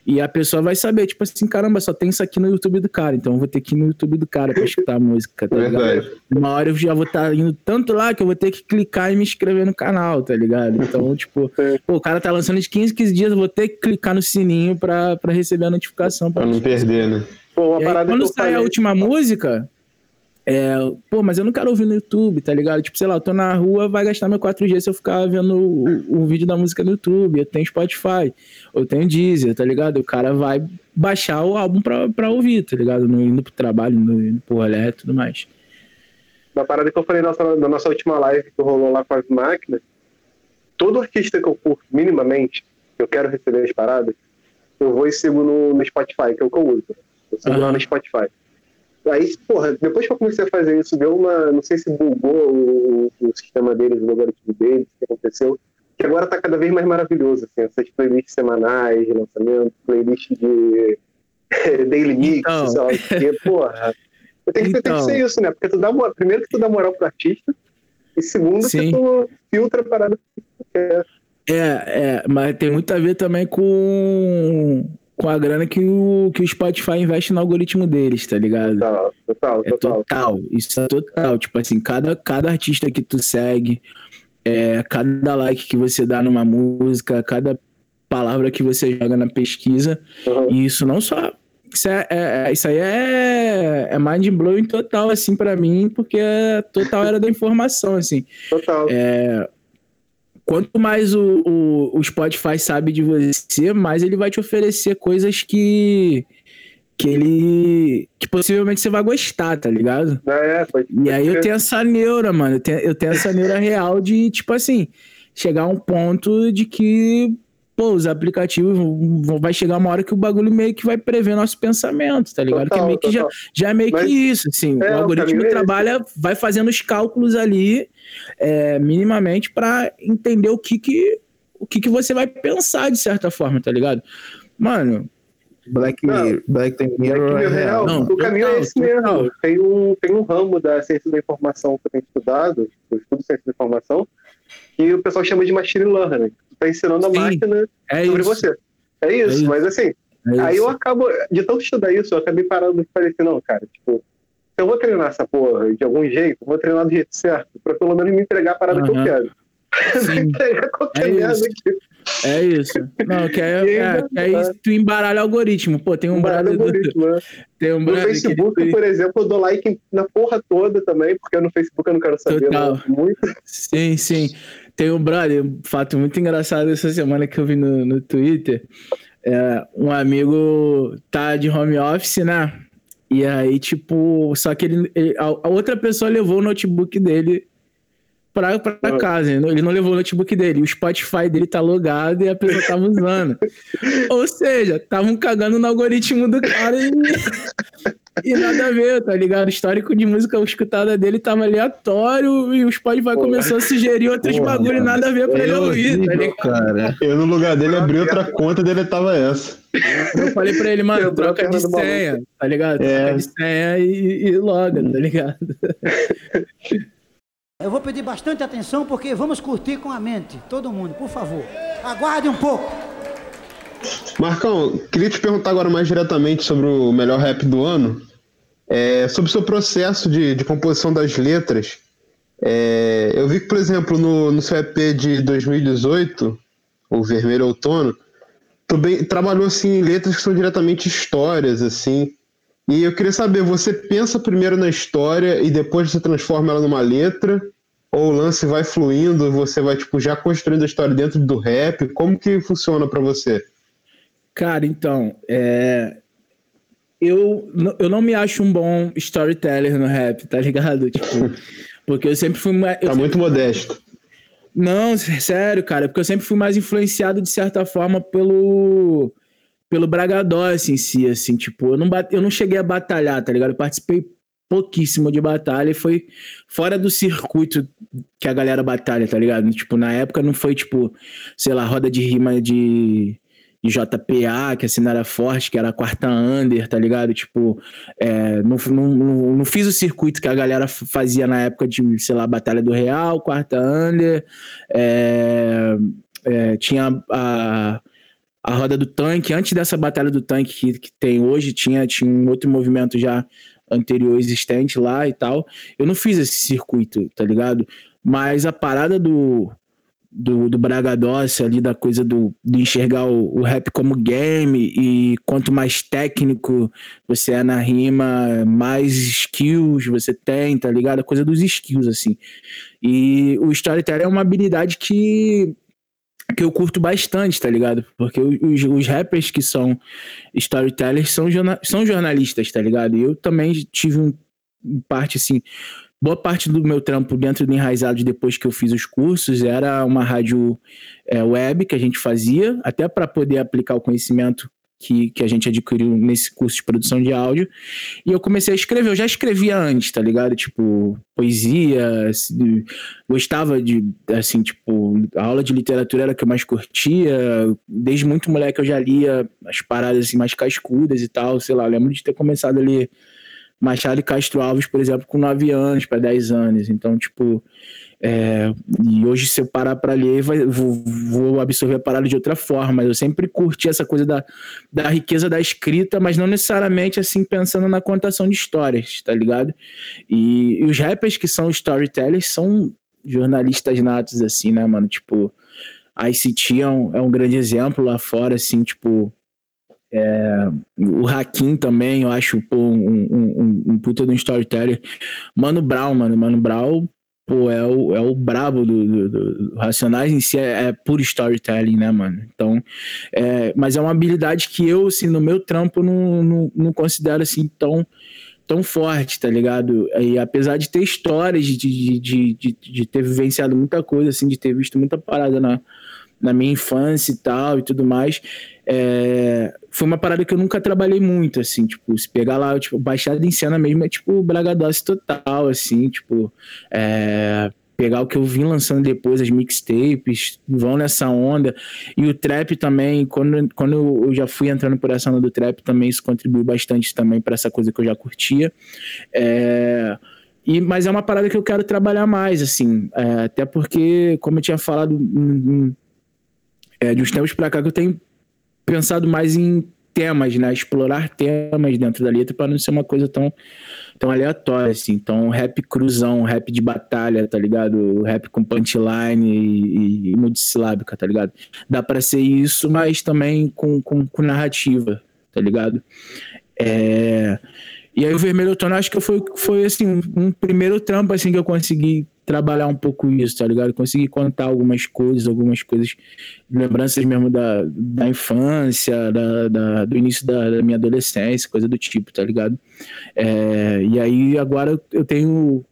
E a pessoa vai saber, tipo assim, caramba, só tem isso aqui no YouTube do cara, então eu vou ter que ir no YouTube do cara pra escutar a música, tá ligado? verdade. Uma hora eu já vou estar indo tanto lá que eu vou ter que clicar e me inscrever no canal, tá ligado? Então, <laughs> tipo, pô, o cara tá lançando de 15, 15 dias, eu vou ter que clicar no sininho pra, pra receber a notificação. Pra não perder, né? Pô, uma E aí, parada quando que eu sai falei... a última música, é, pô, mas eu não quero ouvir no YouTube, tá ligado? Tipo, sei lá, eu tô na rua, vai gastar meu 4G se eu ficar vendo o, o vídeo da música no YouTube. Eu tenho Spotify, eu tenho Deezer, tá ligado? O cara vai baixar o álbum pra, pra ouvir, tá ligado? No, indo pro trabalho, no, indo pro rolê e tudo mais. uma parada que eu falei na nossa, na nossa última live que rolou lá com as máquinas, todo artista que eu curto minimamente, que eu quero receber as paradas, eu vou e sigo no, no Spotify, que é o que eu uso. Eu sigo Aham. lá no Spotify. Aí, porra, depois que eu comecei a fazer isso, deu uma. Não sei se bugou o, o sistema deles, o algoritmo deles, o que aconteceu. Que agora tá cada vez mais maravilhoso, assim, essas playlists semanais de lançamento, playlist de <laughs> daily mix, Então. sei lá o quê, porra. Tem que, tem que Então. ser isso, né? Porque tu dá, primeiro que tu dá moral pro artista, e segundo Sim. que tu filtra a parada que tu quer. É, é, mas tem muito a ver também com, com a grana que o, que o Spotify investe no algoritmo deles, tá ligado? Total, total, É total. total, isso é total. Tipo assim, cada, cada artista que tu segue, é, cada like que você dá numa música, cada palavra que você joga na pesquisa, Uhum. e isso não só. Isso, é, é- é- isso aí é, é mind blowing total, assim, pra mim, porque é total era da informação, assim. Total. É, quanto mais o, o, o Spotify sabe de você, mais ele vai te oferecer coisas que que ele que possivelmente você vai gostar, tá ligado? É, pode E aí eu tenho essa neura, mano, eu tenho, eu tenho essa neura real de tipo assim, chegar a um ponto de que pô, os aplicativos vão- vai chegar uma hora que o bagulho meio que vai prever nosso pensamento, tá ligado? que é Total, meio que já, já é meio Mas- que isso, assim, É, o algoritmo é trabalha, vai fazendo os cálculos ali é, minimamente pra entender o que que o que que você vai pensar de certa forma, tá ligado? Mano, Black, Não. Mirror- Black Black Mirror é real. Não, o caminho total, é esse mesmo. Tem um, tem um ramo da ciência da informação que eu tenho estudado, eu estudo ciência da informação, que o pessoal chama de machine learning. Tu tá ensinando a Sim, máquina é sobre isso. você. É isso, É isso. mas assim, é aí isso. eu acabo, de tanto estudar isso, eu acabei parando e falei assim, não, cara, tipo, eu vou treinar essa porra de algum jeito, vou treinar do jeito certo, pra pelo menos me entregar a parada que eu quero. <laughs> Entregar qualquer É merda isso. aqui. É isso. Não, que é, <laughs> E é, ainda- que aí tu embaralha o algoritmo. Pô, tem um Um brother do, algoritmo, né? <laughs> tem um No brother que Facebook, ele- por exemplo, eu dou like na porra toda também, porque no Facebook eu não quero saber Total. né, muito. Sim, sim. Tem um brother, um fato muito engraçado essa semana que eu vi no, no Twitter. É, um amigo tá de home office, né? E aí, tipo, só que ele, ele- a, outra pessoa levou o notebook dele pra, pra Ah. casa. Ele não- ele não levou o notebook dele. O Spotify dele tá logado e a pessoa tava usando. <laughs> Ou seja, estavam cagando no algoritmo do cara e, <laughs> e nada a ver, tá ligado? O histórico de música escutada dele tava aleatório e o Spotify começou a sugerir outros Porra, bagulho e nada a ver pra ele ouvir, tá ligado? cara. Eu, no lugar dele, abri outra conta dele tava essa. Eu falei pra ele, mano, troca de senha, tá ligado? É. Troca de senha e, e loga, tá ligado? <laughs> Eu vou pedir bastante atenção porque vamos curtir com a mente. Todo mundo, por favor. Aguarde um pouco. Marcão, queria te perguntar agora mais diretamente sobre o melhor rap do ano. É, sobre o seu processo de, de composição das letras. É, eu vi que, por exemplo, no, no seu EP de 2018, o Vermelho Outono, tu bem, trabalhou assim, em letras que são diretamente histórias, assim. E eu queria saber, você pensa primeiro na história e depois você transforma ela numa letra? Ou o lance vai fluindo, você vai tipo, já construindo a história dentro do rap? Como que funciona pra você? Cara, então, é... eu, eu não me acho um bom storyteller no rap, tá ligado? <laughs> Tipo, porque eu sempre fui mais. Tá sempre- muito modesto. Não, sé- sério, cara, porque eu sempre fui mais influenciado de certa forma pelo pelo Bragadócio em si, assim, tipo, eu não bate, eu não cheguei a batalhar, tá ligado? Eu participei pouquíssimo de batalha e foi fora do circuito que a galera batalha, tá ligado? Tipo, na época não foi tipo, sei lá, roda de rima de JPA, que assim não era forte, que era a quarta under, tá ligado? Tipo, é, não, não, não, fiz o circuito que a galera fazia na época de, sei lá, Batalha do Real, quarta under, é, é, tinha a, a roda do tanque, antes dessa Batalha do Tanque que, que tem hoje, tinha, tinha um outro movimento já anterior existente lá e tal. Eu não fiz esse circuito, tá ligado? Mas a parada do, do, do Bragadócio ali, da coisa do, de enxergar o, o rap como game e quanto mais técnico você é na rima, mais skills você tem, tá ligado? A coisa dos skills, assim. E o storytelling é uma habilidade que, que eu curto bastante, tá ligado? Porque os, os rappers que são storytellers são, jorna- são jornalistas, tá ligado? E eu também tive um, parte, assim, boa parte do meu trampo dentro do Enraizados depois que eu fiz os cursos era uma rádio é, web que a gente fazia, até para poder aplicar o conhecimento que, que a gente adquiriu nesse curso de produção de áudio. E eu comecei a escrever. Eu já escrevia antes, tá ligado? Tipo, poesia, assim, gostava de, assim, tipo, a aula de literatura era a que eu mais curtia. Desde muito moleque eu já lia as paradas assim, mais cascudas e tal, sei lá. Lembro de ter começado a ler Machado Castro Alves, por exemplo, com 9 anos para 10 anos. Então, tipo, é, e hoje, se eu parar para ler, vai, vou, vou, absorver a parada de outra forma. Eu sempre curti essa coisa da, da riqueza da escrita, mas não necessariamente assim pensando na contação de histórias, tá ligado? E, e os rappers que são storytellers são jornalistas natos, assim, né, mano? Tipo, a ICT é um, é um grande exemplo lá fora, assim, tipo. É, o Hakim também, eu acho, pô, um, um, um, puta de um storyteller. Mano Brown, mano. Mano Brown, pô, é o, é o brabo do, do, do Racionais em si, é, é puro storytelling, né, mano? Então, é, mas é uma habilidade que eu, assim, no meu trampo, não, não, não considero, assim, tão, tão forte, tá ligado? E apesar de ter histórias, de, de, de, de, ter vivenciado muita coisa, assim, de ter visto muita parada na, na minha infância e tal e tudo mais, é, foi uma parada que eu nunca trabalhei muito, assim, tipo, se pegar lá, tipo, baixada em cena mesmo é tipo Bragadoce total, assim, tipo, é, pegar o que eu vim lançando depois, as mixtapes, vão nessa onda, e o trap também, quando, quando eu já fui entrando por essa onda do trap, também isso contribuiu bastante também para essa coisa que eu já curtia, é... E, mas é uma parada que eu quero trabalhar mais, assim, é, até porque, como eu tinha falado é, de uns tempos pra cá que eu tenho pensado mais em temas, né? Explorar temas dentro da letra para não ser uma coisa tão, tão aleatória, assim. Então, rap cruzão, rap de batalha, tá ligado? Rap com punchline e, e, multissilábica, tá ligado? Dá para ser isso, mas também com, com, com narrativa, tá ligado? É... E aí o Vermelho Outono acho que foi, foi assim, um primeiro trampo assim que eu consegui trabalhar um pouco isso, tá ligado? Consegui contar algumas coisas, algumas coisas, lembranças mesmo da, da infância, da, da do início da, da, minha adolescência, coisa do tipo, tá ligado? É, e aí agora eu tenho,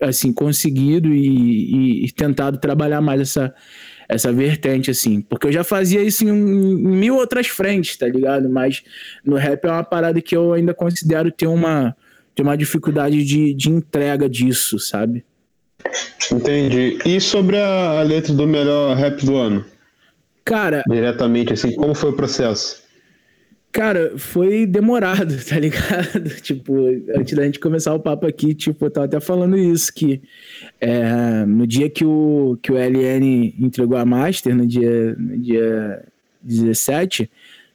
assim, conseguido e, e, e, tentado trabalhar mais essa, essa vertente, assim, porque eu já fazia isso em, em mil outras frentes, tá ligado? Mas no rap é uma parada que eu ainda considero ter uma ter uma dificuldade de, de entrega disso, sabe? Entendi. E sobre a, letra do melhor rap do ano? Cara. Diretamente, assim, como foi o processo? Cara, foi demorado, <laughs> tá ligado? tipo, antes da gente começar o papo aqui, tipo, eu tava até falando isso, que é, no dia que o, que o LN entregou a Master, no dia, no dia 17,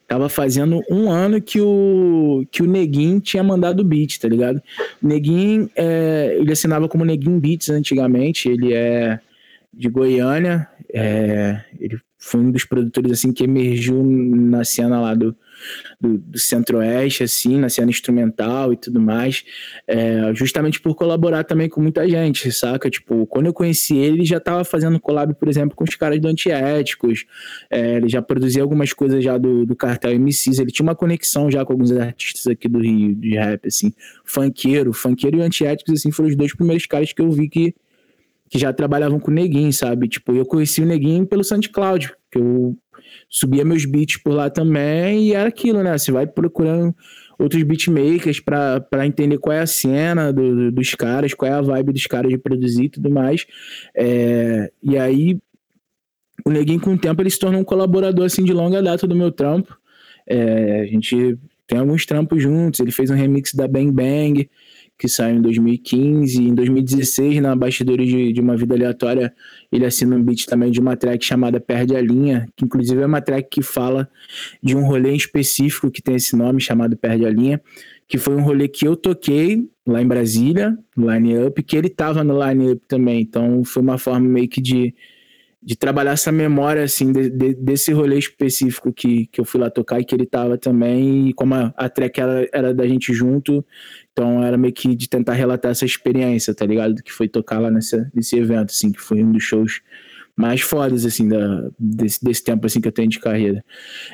Tava fazendo um ano que o, que o Neguin tinha mandado o beat, tá ligado? Neguin, é, ele assinava como Neguin Beats antigamente, ele é de Goiânia, é, ele foi um dos produtores assim que emergiu na cena lá do, do, do centro-oeste, assim, na cena instrumental e tudo mais, é, justamente por colaborar também com muita gente, saca? Tipo, quando eu conheci ele, ele já estava fazendo collab, por exemplo, com os caras do Antiéticos, é, ele já produzia algumas coisas já do, do Cartel MCs, ele tinha uma conexão já com alguns artistas aqui do Rio, de rap, assim, funkeiro, funkeiro e Antiéticos, assim, foram os dois primeiros caras que eu vi que que já trabalhavam com o Neguinho, sabe? Tipo, eu conheci o Neguinho pelo SoundCloud, que eu subia meus beats por lá também e era aquilo, né? Você vai procurando outros beatmakers para entender qual é a cena do, do, dos caras, qual é a vibe dos caras de produzir e tudo mais. É, e aí, o Neguinho, com o tempo, ele se tornou um colaborador assim, de longa data do meu trampo. É, a gente tem alguns trampos juntos, ele fez um remix da Bang Bang, que saiu em 2015. Em 2016, na Bastidores de, de uma Vida Aleatória, ele assina um beat também de uma track chamada Perde a Linha, que inclusive é uma track que fala de um rolê específico que tem esse nome, chamado Perde a Linha, que foi um rolê que eu toquei lá em Brasília, no Line Up, que ele tava no Line Up também. Então foi uma forma meio que de de trabalhar essa memória, assim, de, de, desse rolê específico que, que eu fui lá tocar e que ele tava também, e como a, a track era, era da gente junto, então era meio que de tentar relatar essa experiência, tá ligado? Que foi tocar lá nessa, nesse evento, assim, que foi um dos shows mais fodas, assim, da, desse, desse tempo, assim, que eu tenho de carreira.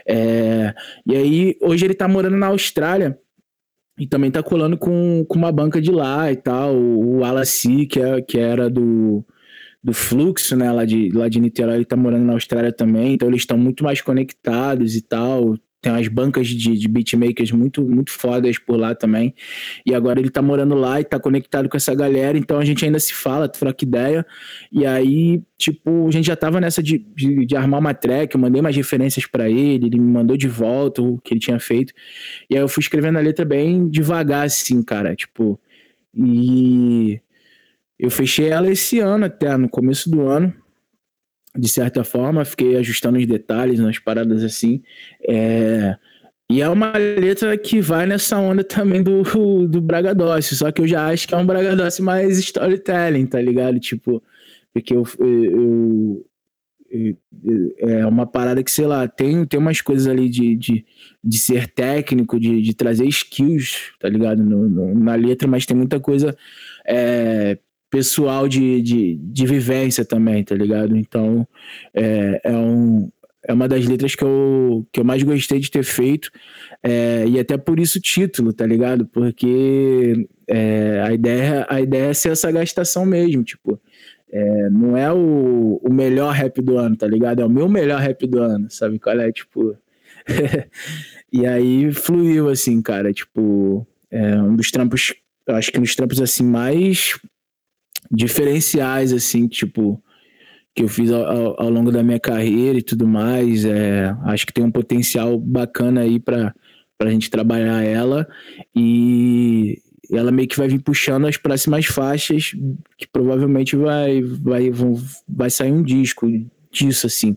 É, e aí, hoje ele tá morando na Austrália, e também tá colando com, com uma banca de lá e tal, o, o Alaci, que, é, que era do do fluxo, né, lá de, lá de Niterói, ele tá morando na Austrália também, então eles estão muito mais conectados e tal, tem umas bancas de, de beatmakers muito, muito fodas por lá também. E agora ele tá morando lá e tá conectado com essa galera, então a gente ainda se fala, troca ideia. E aí, tipo, a gente já tava nessa de, de, de armar uma track, eu mandei mais referências para ele, ele me mandou de volta o que ele tinha feito. E aí eu fui escrevendo a letra bem devagar, assim, cara, tipo. E eu fechei ela esse ano até, no começo do ano de certa forma, fiquei ajustando os detalhes nas paradas assim. É... E é uma letra que vai nessa onda também do, do Bragadócio, só que eu já acho que é um Bragadócio mais storytelling, tá ligado? Tipo, porque eu, eu, eu, é uma parada que, sei lá, tem, tem umas coisas ali de, de, de ser técnico, de, de trazer skills, tá ligado? No, no, na letra, mas tem muita coisa é, pessoal de, de, de vivência também, tá ligado? Então, é, é, um, é uma das letras que eu, que eu mais gostei de ter feito, é, e até por isso o título, tá ligado? Porque é, a, ideia, a ideia é ser essa gastação mesmo, tipo, é, não é o, o melhor rap do ano, tá ligado? É o meu melhor rap do ano, sabe qual é? Tipo. <laughs> e aí fluiu, assim, cara, tipo, é um dos trampos, acho que nos trampos assim mais diferenciais, assim, tipo, que eu fiz ao, ao, longo da minha carreira e tudo mais. É, acho que tem um potencial bacana aí para a gente trabalhar ela e ela meio que vai vir puxando as próximas faixas que provavelmente vai, vai, vão, vai sair um disco disso, assim,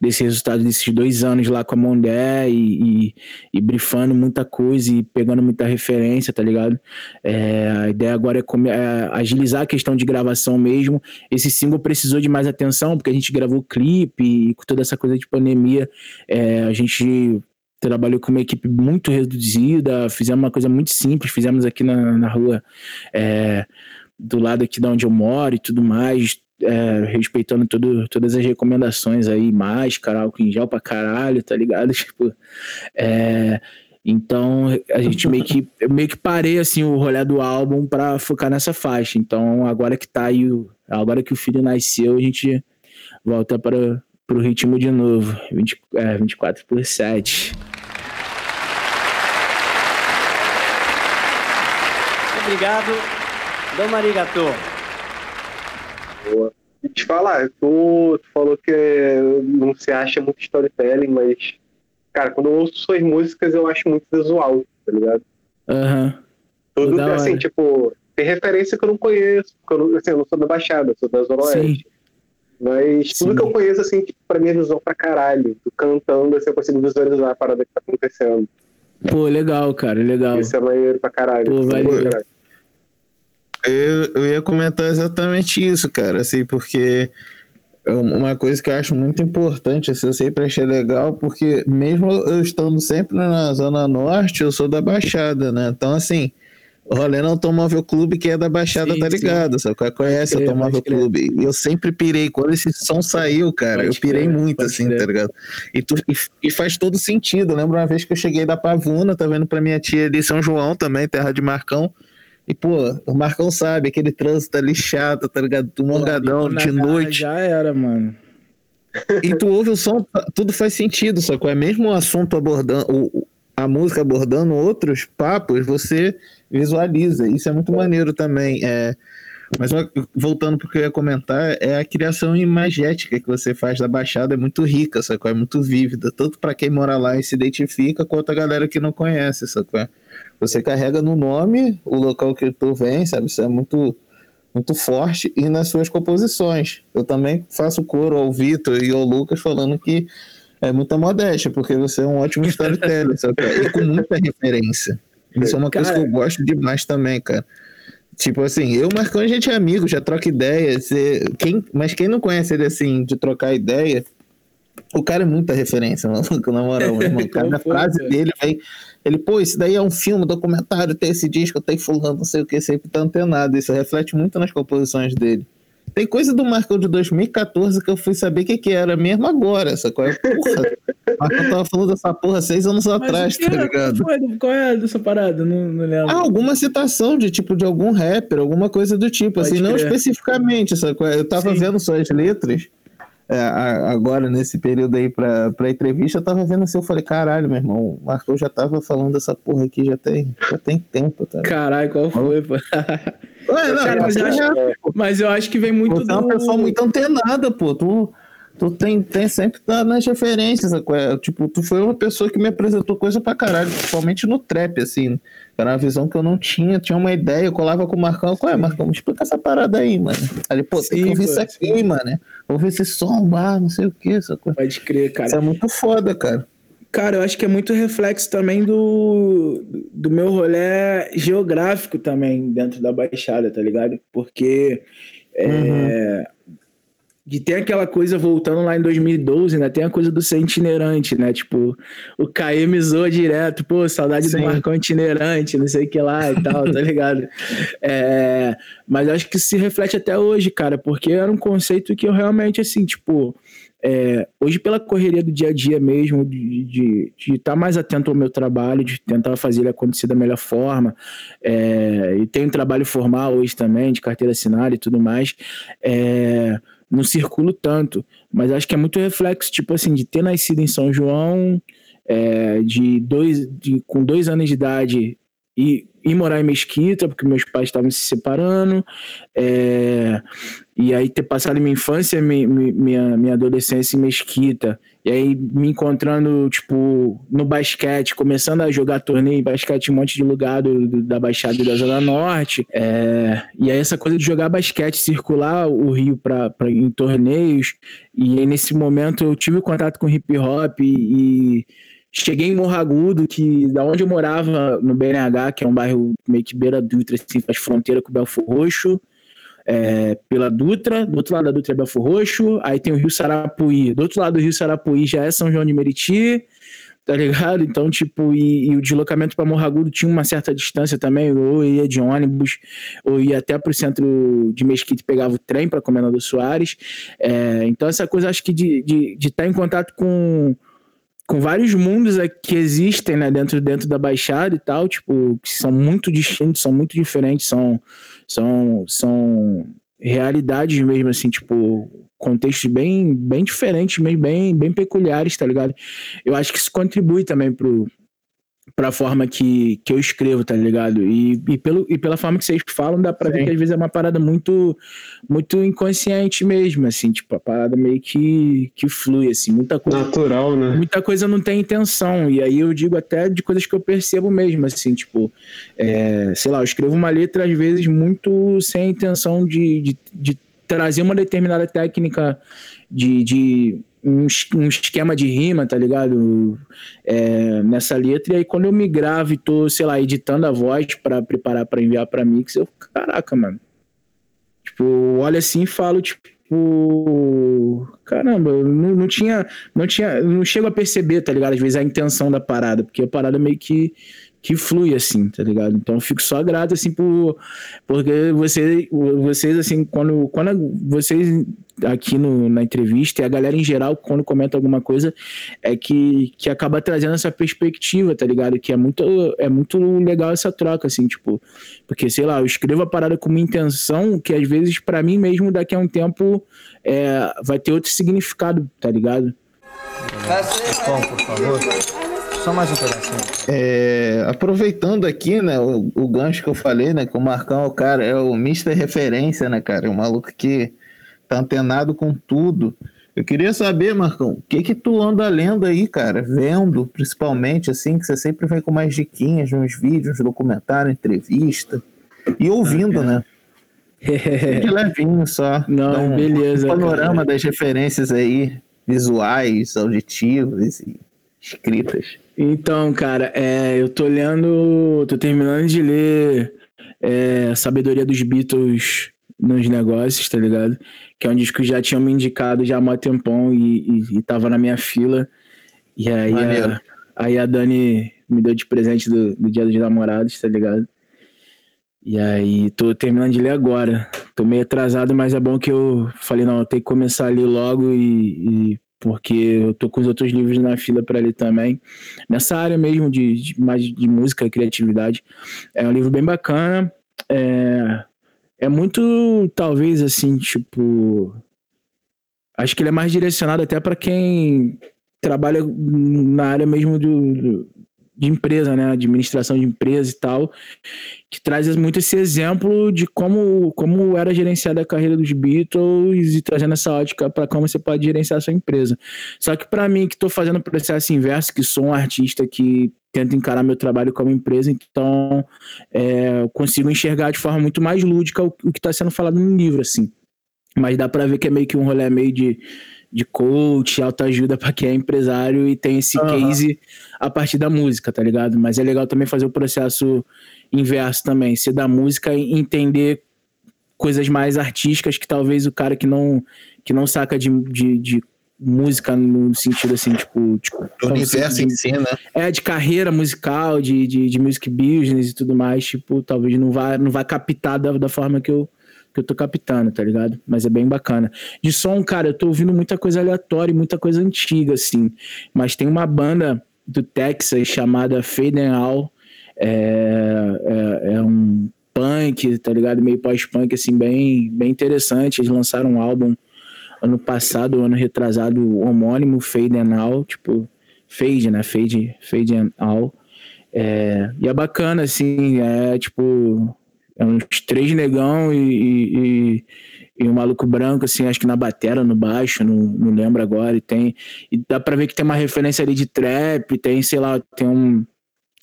desse resultado desses dois anos lá com a Mondé e, e, e brifando muita coisa e pegando muita referência, tá ligado? É, a ideia agora é, é, agilizar a questão de gravação mesmo. Esse single precisou de mais atenção, porque a gente gravou clipe e com toda essa coisa de pandemia, é, a gente trabalhou com uma equipe muito reduzida, fizemos uma coisa muito simples, fizemos aqui na, na rua, é, do lado aqui de onde eu moro e tudo mais, é, respeitando tudo, todas as recomendações aí, máscara, álcool em gel pra caralho, tá ligado? <laughs> Tipo, é, então a gente meio que, meio que parei assim o rolê do álbum pra focar nessa faixa. Então agora que tá aí, agora que o filho nasceu, a gente volta para pro ritmo de novo, 20, é, 24 por 7. Obrigado, Dom Marigato. Boa. E te falar, tu, tu falou que não se acha muito storytelling, mas, cara, quando eu ouço suas músicas, eu acho muito visual, tá ligado? Aham. Uhum. Tudo que, assim, tipo, tem referência que eu não conheço, porque eu não, assim, eu não sou da Baixada, sou da Zona Oeste. Mas Sim. tudo que eu conheço, assim, tipo, pra mim é visual pra caralho. Tu cantando, assim, eu consigo visualizar a parada que tá acontecendo. Pô, legal, cara, legal. Isso é maneiro pra caralho. Pô, valeu. Caralho. Eu, eu ia comentar exatamente isso, cara, assim, porque uma coisa que eu acho muito importante, assim, eu sempre achei legal, porque mesmo eu estando sempre na Zona Norte, eu sou da Baixada, né? Então, assim, o Rolê é Automóvel Clube, que é da Baixada, sim, tá ligado? Sim. Só conhece o Automóvel Clube. E eu sempre pirei. Quando esse som saiu, cara, pode eu pirei crer, muito, assim, crer. tá ligado? E, tu, e, e, faz todo sentido. Eu lembro uma vez que eu cheguei da Pavuna, tá vendo pra minha tia ali, São João também, terra de Marcão. E, pô, o Marcão sabe, aquele trânsito ali chato, tá ligado? Do mongadão, de noite. Já era, mano. E tu ouve o som, tudo faz sentido, só que é mesmo o assunto abordando, a música abordando outros papos, você visualiza. Isso é muito maneiro também. É, mas voltando para o que eu ia comentar, é a criação imagética que você faz da Baixada é muito rica, sacou? É muito vívida, tanto para quem mora lá e se identifica, quanto a galera que não conhece, sacou? Você carrega no nome o local que tu vem, sabe? Isso é muito muito forte e nas suas composições. Eu também faço coro ao Vitor e ao Lucas falando que é muita modéstia, porque você é um ótimo storyteller, sabe? <laughs> E com muita referência. Isso é uma coisa que eu gosto demais também, cara. Tipo assim, eu Marcão, a gente é amigo, já troca ideia. Você, quem, mas quem não conhece ele assim, de trocar ideia, o cara é muita referência, maluco, <laughs> na moral, meu irmão. Cada frase dele vem. Ele, pô, isso daí é um filme, documentário, tem esse disco, tem fulano, não sei o que, sempre tá antenado. Isso reflete muito nas composições dele. Tem coisa do Marcão de 2014 que eu fui saber o que, que era mesmo agora. Essa coisa. Porra, Marcão tava falando dessa porra seis anos Mas atrás, tá ligado? Qual é dessa parada? Não, não lembro. Ah, alguma citação de tipo de algum rapper, alguma coisa do tipo, Pode assim, crer. não especificamente. Essa coisa. Eu tava Sim. vendo suas letras. É, agora nesse período aí pra, pra entrevista, eu tava vendo assim, eu falei, caralho, meu irmão, o Marcão já tava falando dessa porra aqui já tem, já tem tempo, tá? Caralho, qual foi, pô? Ué, não, Cara, mas eu, é, acho, mas eu acho que vem muito Tu é uma do... pessoa muito antenada, pô. Tu, tu tem, tem sempre tá nas referências. É, Tipo, tu foi uma pessoa que me apresentou coisa pra caralho, principalmente no trap, assim. Era uma visão que eu não tinha, tinha uma ideia, eu colava com o Marcão. Qual é, Marcão? Me explica essa parada aí, mano. Aí pô, tem Sim, que ouvir isso aqui, mano. Ouvir esse som, bar, não sei o que, essa coisa. Pode crer, cara. Isso é muito foda, cara. Cara, eu acho que é muito reflexo também do, do meu rolê geográfico também dentro da Baixada, tá ligado? Porque é, de ter aquela coisa voltando lá em 2012, ainda tem a coisa do ser itinerante, né? Tipo, o me zoa direto, pô, saudade Sim. do Marcão itinerante, não sei o que lá e tal, tá <laughs> ligado? É, mas acho que se reflete até hoje, cara, porque era um conceito que eu realmente, assim, tipo, é, hoje pela correria do dia a dia mesmo, de estar mais atento ao meu trabalho, de tentar fazer ele acontecer da melhor forma, é, e tenho um trabalho formal hoje também, de carteira assinada e tudo mais, é, não circulo tanto, mas acho que é muito reflexo, tipo assim, de ter nascido em São João, é, de dois, de, com dois anos de idade e morar em Mesquita, porque meus pais estavam se separando, é, e aí ter passado minha infância, mi- mi- minha, minha adolescência em Mesquita, e aí me encontrando, tipo, no basquete, começando a jogar torneio basquete em um monte de lugar do, do- da Baixada e da Zona Norte, é, e aí essa coisa de jogar basquete, circular o Rio pra, pra, em torneios, e aí nesse momento eu tive contato com hip hop e, cheguei em Morro Agudo, que da onde eu morava, no BNH, que é um bairro meio que beira Dutra, assim, faz fronteira com o Belfor Roxo, é, pela Dutra, do outro lado da Dutra é Belfor Roxo, aí tem o Rio Sarapuí, do outro lado do Rio Sarapuí já é São João de Meriti, tá ligado? Então, tipo, e, e o deslocamento para Morro Agudo tinha uma certa distância também, ou ia de ônibus, ou ia até pro centro de Mesquita e pegava o trem para Comendador Soares, É, então essa coisa, acho que de estar de, de estar em contato com com vários mundos aqui que existem né, dentro, dentro da Baixada e tal, tipo, que são muito distintos, são muito diferentes, são, são, são realidades mesmo, assim, tipo, contextos bem, bem diferentes, mesmo, bem, bem peculiares, tá ligado? Eu acho que isso contribui também pro, pra forma que, que eu escrevo, tá ligado? E, e, pelo, e pela forma que vocês falam, dá pra ver Sim. que às vezes é uma parada muito, muito inconsciente mesmo, assim, tipo, a parada meio que, que flui, assim, muita coisa Natural, né? muita coisa não tem intenção. E aí eu digo até de coisas que eu percebo mesmo, assim, tipo, é, sei lá, eu escrevo uma letra às vezes muito sem a intenção de, de, de trazer uma determinada técnica de. de um, um esquema de rima, tá ligado? É, nessa letra, e aí quando eu me gravo e tô, sei lá, editando a voz pra preparar pra enviar pra mix, eu, caraca, mano. Tipo, eu olho assim e falo, tipo, caramba, eu não, não tinha, não tinha, não chego a perceber, tá ligado? Às vezes a intenção da parada, porque a parada meio que que flui assim, tá ligado? Então eu fico só grato assim por porque você, vocês assim, quando quando vocês aqui no, na entrevista e a galera em geral quando comenta alguma coisa é que, que acaba trazendo essa perspectiva, tá ligado? Que é muito é muito legal essa troca assim, tipo, porque sei lá, eu escrevo a parada com uma intenção que às vezes pra mim mesmo daqui a um tempo é, vai ter outro significado, tá ligado? Bom, por favor. Só mais um pedacinho. É, aproveitando aqui, né, o, o gancho que eu falei, né, que o Marcão, cara, é o Mr. Referência, né, cara, é um maluco que tá antenado com tudo. Eu queria saber, Marcão, o que que tu anda lendo aí, cara, vendo, principalmente, assim, que você sempre vem com mais diquinhas nos vídeos, documentário, entrevista, e ouvindo, né? <laughs> De levinho só. Não, Dá um, beleza, um panorama cara. das referências aí, visuais, auditivas e escritas. Então, cara, é, eu tô lendo, tô terminando de ler é, Sabedoria dos Beatles nos negócios, tá ligado? Que é um disco que já tinham me indicado já há mó tempão e, e, e tava na minha fila. E aí a, aí a Dani me deu de presente do, do Dia dos Namorados, tá ligado? E aí tô terminando de ler agora. Tô meio atrasado, mas é bom que eu falei, não, eu tenho que começar a ler logo e, e porque eu tô com os outros livros na fila para ler também. Nessa área mesmo de, de mais de música e criatividade. É um livro bem bacana. É, é muito, talvez, assim, tipo. acho que ele é mais direcionado até para quem trabalha na área mesmo do- de empresa, né? Administração de empresa e tal, que traz muito esse exemplo de como, como era gerenciada a carreira dos Beatles e trazendo essa ótica para como você pode gerenciar a sua empresa. Só que para mim, que estou fazendo o processo inverso, que sou um artista que tenta encarar meu trabalho como empresa, então é, consigo enxergar de forma muito mais lúdica o, o que está sendo falado no livro, assim. Mas dá para ver que é meio que um rolê meio de, de coach, autoajuda para quem é empresário e tem esse Aham. case a partir da música, tá ligado? Mas é legal também fazer o processo inverso também, ser da música e entender coisas mais artísticas que talvez o cara que não, que não saca de, de, de música no sentido assim, tipo. tipo O universo de- em si, né? é, de carreira musical, de, de, de music business e tudo mais, tipo, talvez não vá, não vá captar da, da forma que eu, que eu tô captando, tá ligado? Mas é bem bacana. De som, cara, eu tô ouvindo muita coisa aleatória e muita coisa antiga, assim. Mas tem uma banda do Texas chamada Fade and All. É, é, é um punk, tá ligado? Meio pós-punk, assim, bem, bem interessante. Eles lançaram um álbum ano passado, ano retrasado, homônimo, Fade and All, tipo, Fade, né? Fade, Fade and All. É, e é bacana, assim, é tipo, é uns três negão e, e, e- um maluco branco, assim, acho que na batera, no baixo, não, não lembro agora, e tem, e dá pra ver que tem uma referência ali de trap, tem, sei lá, tem um,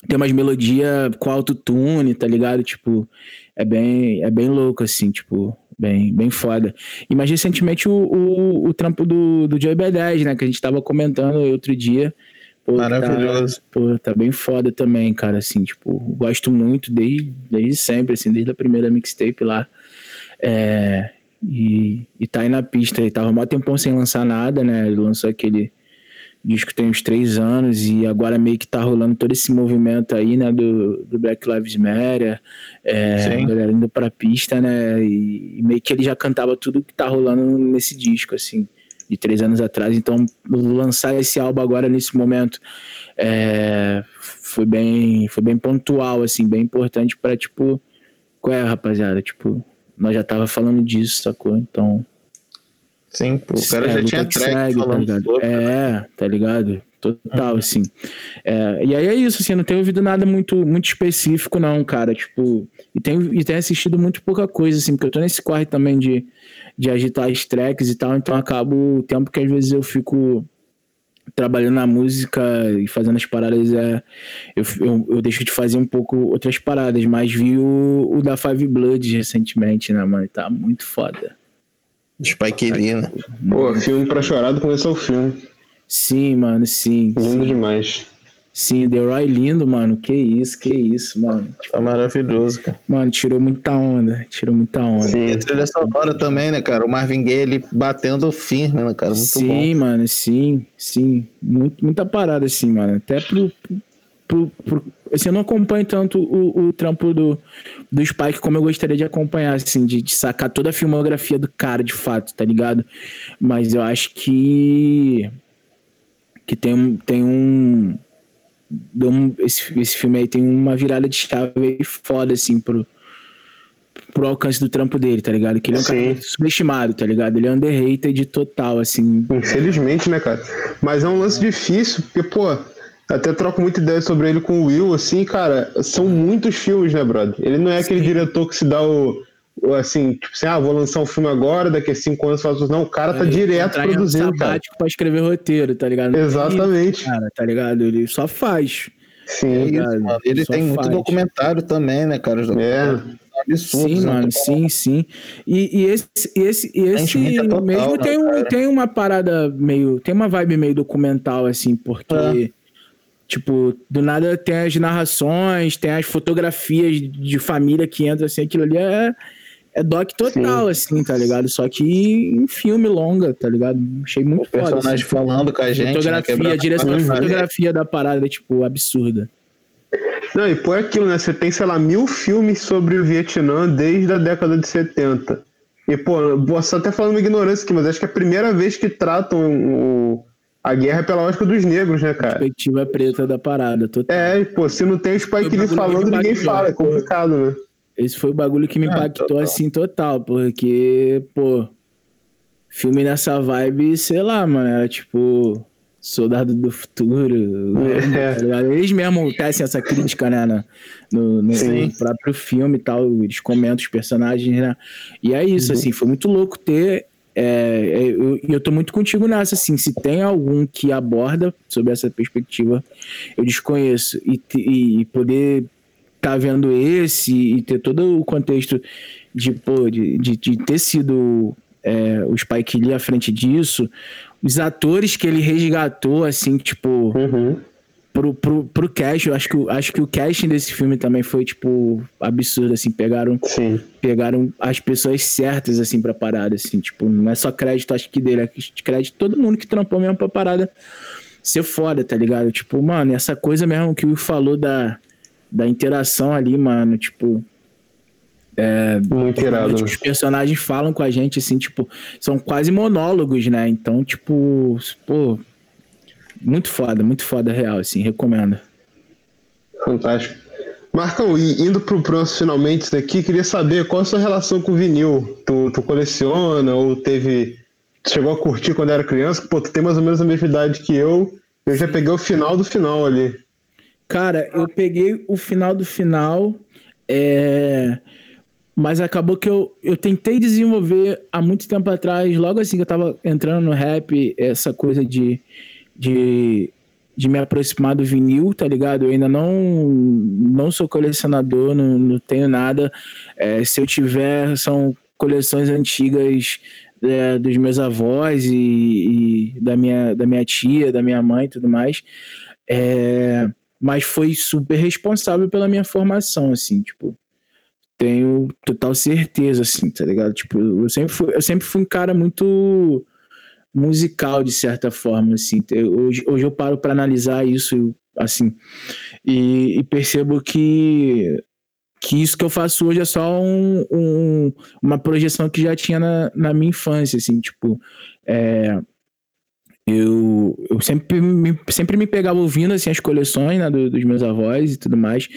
tem umas melodias com autotune, tá ligado? Tipo, é bem, é bem louco, assim, tipo, bem, bem foda. E mais recentemente o, o, o trampo do, do Joey B10, né, que a gente tava comentando outro dia. Pô, Maravilhoso. Tá, pô, tá bem foda também, cara, assim, tipo, gosto muito desde, desde sempre, assim, desde a primeira mixtape lá. É, e, e tá aí na pista, ele tava mó tempão sem lançar nada, né, ele lançou aquele disco tem uns três anos e agora meio que tá rolando todo esse movimento aí, né, do, do Black Lives Matter, é, a galera indo pra pista, né, e, e meio que ele já cantava tudo que tá rolando nesse disco, assim, de três anos atrás, então lançar esse álbum agora nesse momento é, foi bem foi bem pontual, assim, bem importante pra, tipo, qual é, rapaziada, tipo, nós já tava falando disso, sacou, então... Sim, pô, o cara É, já tinha que track segue, tá falando ligado? sobre. É, tá ligado? Total, assim. É, e aí é isso, assim, eu não tenho ouvido nada muito, muito específico, não, cara. Tipo, e tenho, e tenho assistido muito pouca coisa, assim, porque eu tô nesse corre também de, de agitar as tracks e tal, então acabo o tempo que às vezes eu fico trabalhando na música e fazendo as paradas, é, eu, eu, eu deixo de fazer um pouco outras paradas, mas vi o, o da Five Blood recentemente, né, mano? Tá muito foda. Spike Lee, né? Pô, filme pra chorar do começo ao fim. Sim, mano, sim. Lindo sim. demais. Sim, The Roy lindo, mano. Que isso, que isso, mano. Tá maravilhoso, cara. Mano, tirou muita onda. Tirou muita onda. E a trilha sonora também, né, cara? O Marvin Gaye, ele batendo firme, né, cara? Muito sim, bom. mano, sim, sim. Muito, muita parada, assim, mano. Até pro. pro, pro assim, eu não acompanho tanto o, o trampo do, do Spike como eu gostaria de acompanhar, assim, de, de sacar toda a filmografia do cara, de fato, tá ligado? Mas eu acho que. que tem, tem um. Deu um- esse, esse filme aí tem uma virada de chave foda, assim, pro, pro alcance do trampo dele, tá ligado? Que ele é um cara Sim. subestimado, tá ligado? Ele é underrated total, assim. Infelizmente, né, cara? Mas é um lance difícil, porque, pô, até troco muita ideia sobre ele com o Will, assim, cara, são muitos filmes, né, brother? Ele não é aquele diretor que se dá o. Assim, tipo assim, ah, vou lançar um filme agora, daqui a cinco anos faço. Não, o cara tá Ele direto entrar em produzindo, cara. pra escrever roteiro, tá ligado? Exatamente. cara, tá ligado? Ele só faz. Sim. É isso. Ele Só tem muito faz. documentário também, né, cara? É. Absurdos, Sim, né? mano, sim, sim. E, e esse, e esse, e esse é total, mesmo né, tem, um, cara? tem uma parada meio. Tem uma vibe meio documental, assim, porque. É. Tipo, do nada tem as narrações, tem as fotografias de família que entra, assim, aquilo ali é, é doc total, assim, tá ligado? Só que em filme longa, tá ligado? Achei muito O personagem foda. assim. falando com a gente. né, Fotografia, quebrando a direção de fotografia da parada é, tipo, absurda. Não, e pô, é aquilo, né? Você tem, sei lá, mil filmes sobre o Vietnã desde a década de 70. E, pô, posso até falando uma ignorância aqui, mas acho que é a primeira vez que tratam o, a guerra pela ótica dos negros, né, cara? Perspectiva preta da parada, total. É, pô, se não tem o Spike Lee falando, ninguém fala. É complicado, né? Esse foi o bagulho que me Ah, impactou total. assim total, porque, pô, filme nessa vibe, sei lá, mano, era tipo Soldado do Futuro. É. tá? Eles mesmo tecem essa crítica, né, no, no, no- próprio filme e tal, eles comentam os personagens, né? E é isso, assim, foi muito louco ter. é, é, eu, e eu tô muito contigo nessa, assim, se tem algum que aborda sobre essa perspectiva, eu desconheço. E, e poder tá vendo esse e ter todo o contexto de, pô, de, de, de ter sido é, o Spike Lee à frente disso, os atores que ele resgatou, assim, tipo, Uhum. pro, pro, pro cast, eu acho que, o- acho que o casting desse filme também foi, tipo, absurdo, assim, pegaram, Sim. pegaram as pessoas certas, assim, pra parada, assim, tipo, não é só crédito, acho que dele, é crédito todo mundo que trampou mesmo pra parada ser foda, tá ligado? Tipo, mano, essa coisa mesmo que o falou da, da interação ali, mano, tipo, Muito irado. Tipo, os personagens falam com a gente, assim, tipo, são quase monólogos, né? Então, tipo, pô, muito foda, muito foda, real, assim, recomendo. Fantástico. Marcão, e indo pro próximo finalmente daqui, queria saber qual a sua relação com o vinil. Tu, tu coleciona ou teve. tu chegou a curtir quando era criança? Pô, tu tem mais ou menos a mesma idade que eu. Eu já peguei o final do final ali. Cara, eu peguei o final do final, é... mas acabou que eu, eu tentei desenvolver há muito tempo atrás, logo assim que eu tava entrando no rap, essa coisa de, de, de me aproximar do vinil, tá ligado? Eu ainda não, não sou colecionador, não, não tenho nada. É, se eu tiver, são coleções antigas é, dos meus avós e, e da, minha, da minha tia, da minha mãe e tudo mais. É, mas foi super responsável pela minha formação, assim, tipo, tenho total certeza, assim, tá ligado? Tipo, eu sempre fui, eu sempre fui um cara muito musical, de certa forma, assim, Eu- hoje, hoje eu paro para analisar isso, assim, e, e percebo que que isso que eu faço hoje é só um, um- uma projeção que já tinha na, na minha infância, assim, tipo, é, eu, eu sempre, me, sempre me pegava ouvindo assim, as coleções né, do- dos meus avós e tudo mais.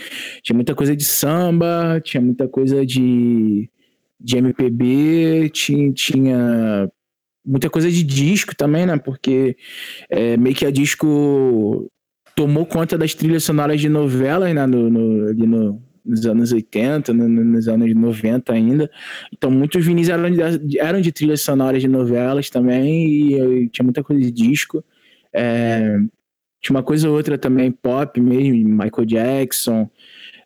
Tinha muita coisa de samba, tinha muita coisa de, de MPB, tinha, tinha muita coisa de disco também, né? Porque é, meio que a disco tomou conta das trilhas sonoras de novelas, né? No, no- no- nos anos 80, no- no- nos anos 90 ainda. Então, muitos vinis eram de, eram de trilhas sonoras de novelas também, e, eu- tinha muita coisa de disco. É, tinha uma coisa ou outra também, pop mesmo, Michael Jackson.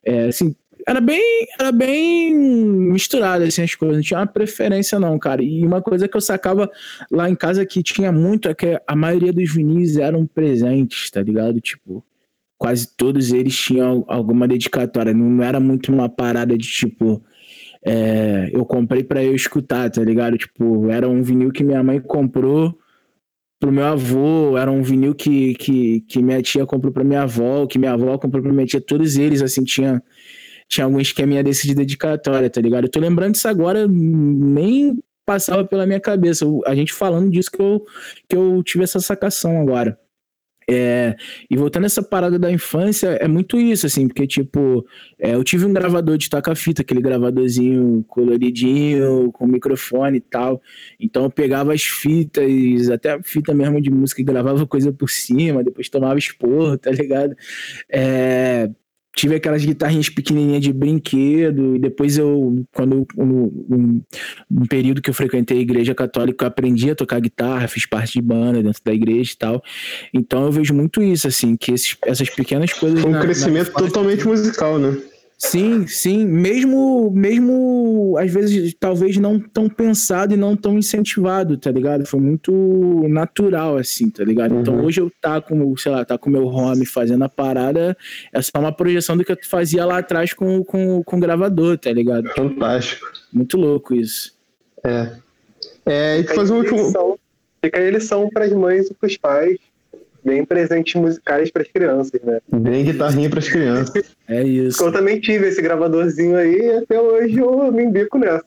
É, assim, era bem, era bem misturado assim, as coisas, não tinha uma preferência não, cara. E uma coisa que eu sacava lá em casa que tinha muito é que a maioria dos vinis eram presentes, tá ligado? Tipo, quase todos eles tinham alguma dedicatória, não era muito uma parada de tipo, é, eu comprei pra eu escutar, tá ligado? Tipo, era um vinil que minha mãe comprou pro meu avô, era um vinil que, que, que minha tia comprou pra minha avó, que minha avó comprou pra minha tia, todos eles, assim, tinha, tinha algum esqueminha desse de dedicatória, tá ligado? Eu tô lembrando disso agora, nem passava pela minha cabeça, a gente falando disso que eu, que eu tive essa sacação agora. É, e voltando essa parada da infância, é muito isso, assim, porque, tipo, é, eu tive um gravador de toca-fita, aquele gravadorzinho coloridinho, com microfone e tal. Então eu pegava as fitas, até a fita mesmo de música, e gravava coisa por cima, depois tomava esporro, tá ligado? É, tive aquelas guitarrinhas pequenininhas de brinquedo, e depois eu, quando um, um, um período que eu frequentei a igreja católica, eu aprendi a tocar guitarra, fiz parte de banda dentro da igreja e tal. Então eu vejo muito isso, assim, que esses- essas pequenas coisas. Um na- na crescimento infância- totalmente musical, né? Sim, sim, mesmo, mesmo às vezes talvez não tão pensado e não tão incentivado, tá ligado? Foi muito natural assim, tá ligado? Então Uhum. hoje eu tá com, sei lá, tá com o meu home fazendo a parada, é só uma projeção do que eu fazia lá atrás com, com, com o gravador, tá ligado? Fantástico. Muito louco isso. É. É, e fazer um último. Fica aí a lição para as mães e para os pais, bem presentes musicais para as crianças, né? Bem guitarrinha pras crianças. <laughs> É isso. Eu também tive esse gravadorzinho aí e até hoje eu me embico nessa.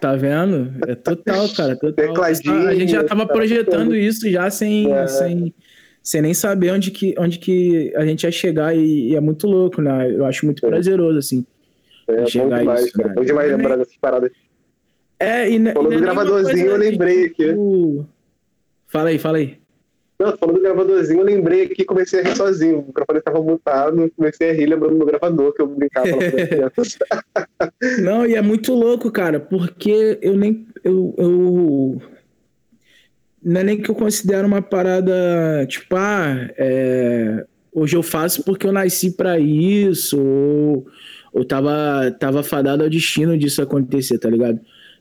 Tá vendo? É total, cara, total. Tecladinho, a gente já tava tá projetando isso já sem, É. sem, sem nem saber onde que, onde que a gente ia chegar e, e é muito louco, né? Eu acho muito É. prazeroso, assim. É bom Chegar demais, isso, cara. né? Bom demais lembrar dessas paradas. É, e, Falou e do é gravadorzinho, eu lembrei aqui. tipo, Fala aí, fala aí. Não, falando do gravadorzinho, eu lembrei aqui comecei a rir sozinho. O microfone estava mutado, comecei a rir lembrando do gravador que eu brincava lá. <laughs> Não, e é muito louco, cara, porque eu nem. Eu, eu- Não é nem que eu considero uma parada, tipo, ah, é, hoje eu faço porque eu nasci pra isso, ou, ou tava, tava fadado ao destino disso acontecer, tá ligado?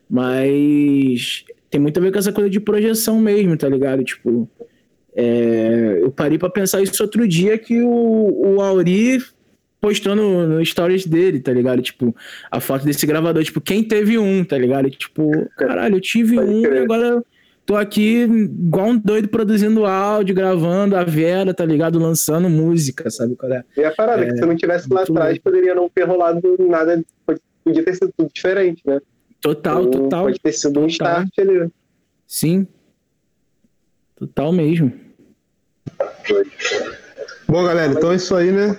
Mas tem muito a ver com essa coisa de projeção mesmo, tá ligado? Tipo, é, eu parei pra pensar isso outro dia que o, o Auri postou no, no stories dele, tá ligado? Tipo, a foto desse gravador, tipo, quem teve um, tá ligado? E, tipo, caralho, eu tive um crer. e agora tô aqui igual um doido produzindo áudio, gravando a Vera, tá ligado? Lançando música, sabe qual é? E a parada, que se eu não tivesse lá atrás, poderia não ter rolado nada, podia ter sido tudo diferente, né? Total, Então, total. Pode ter sido um Total. start ali. Sim. Total mesmo. Bom, galera, então é isso aí, né?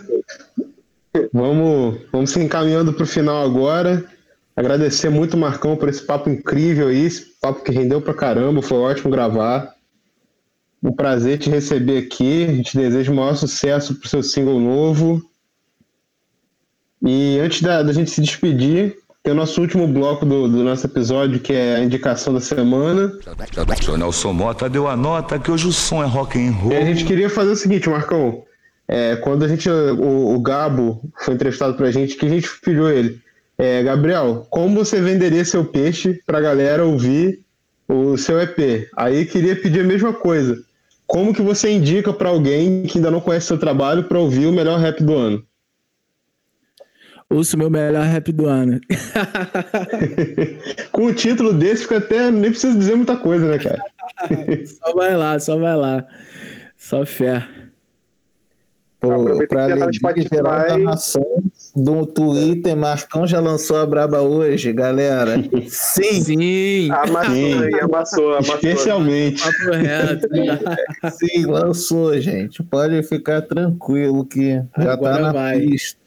Vamos, vamos se encaminhando para o final agora. Agradecer muito Marcão por esse papo incrível aí, esse papo que rendeu pra caramba, foi ótimo gravar. Um prazer te receber aqui. A gente deseja o maior sucesso pro seu single novo. E antes da, da gente se despedir, tem o nosso último bloco do, do nosso episódio, que é a indicação da semana. O Nelson Mota deu a nota que hoje o som é rock and roll. E a gente queria fazer o seguinte, Marcão. É, quando a gente, o, o Gabo foi entrevistado pra gente, que a gente pediu ele. É, Gabriel, como você venderia seu peixe pra galera ouvir o seu EP? Aí queria pedir a mesma coisa. Como que você indica pra alguém que ainda não conhece seu trabalho pra ouvir o melhor rap do ano? Ouço o meu melhor rap do ano. <laughs> Com o título desse, fica até. Nem precisa dizer muita coisa, né, cara? <laughs> só vai lá, só vai lá. Só fé. Pô, Aproveita pra tá alegria geral da nação, do Twitter, Marcão já lançou a braba hoje, galera. <laughs> Sim, Sim. Amassou Sim. aí, amassou, amassou. Especialmente. Reto. sim, lançou, gente. Pode ficar tranquilo que já Agora tá na vai. pista.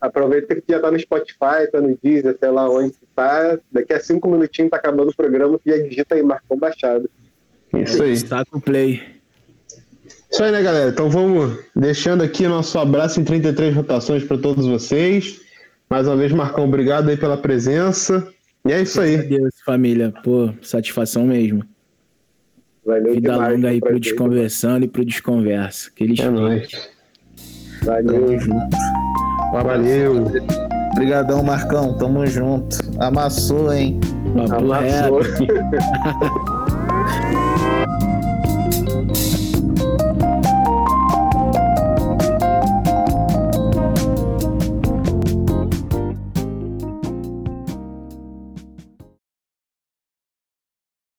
Aproveita que já tá no Spotify, tá no Deezer, sei lá onde que tá. Daqui a cinco minutinhos tá acabando o programa, tu já digita aí, Marcão Baixado. Isso aí. Está com play. Isso aí, né, galera? Então vamos deixando aqui nosso abraço em 33 rotações para todos vocês. Mais uma vez, Marcão, obrigado aí pela presença. E é isso aí. Adeus, família. Pô, satisfação mesmo. Valeu Vida demais. longa aí pro prazer. Desconversando e pro Desconversa. Aqueles É nóis. Valeu. Valeu. Obrigadão, Marcão. Tamo junto. Amassou, hein? Amassou. reto. <laughs>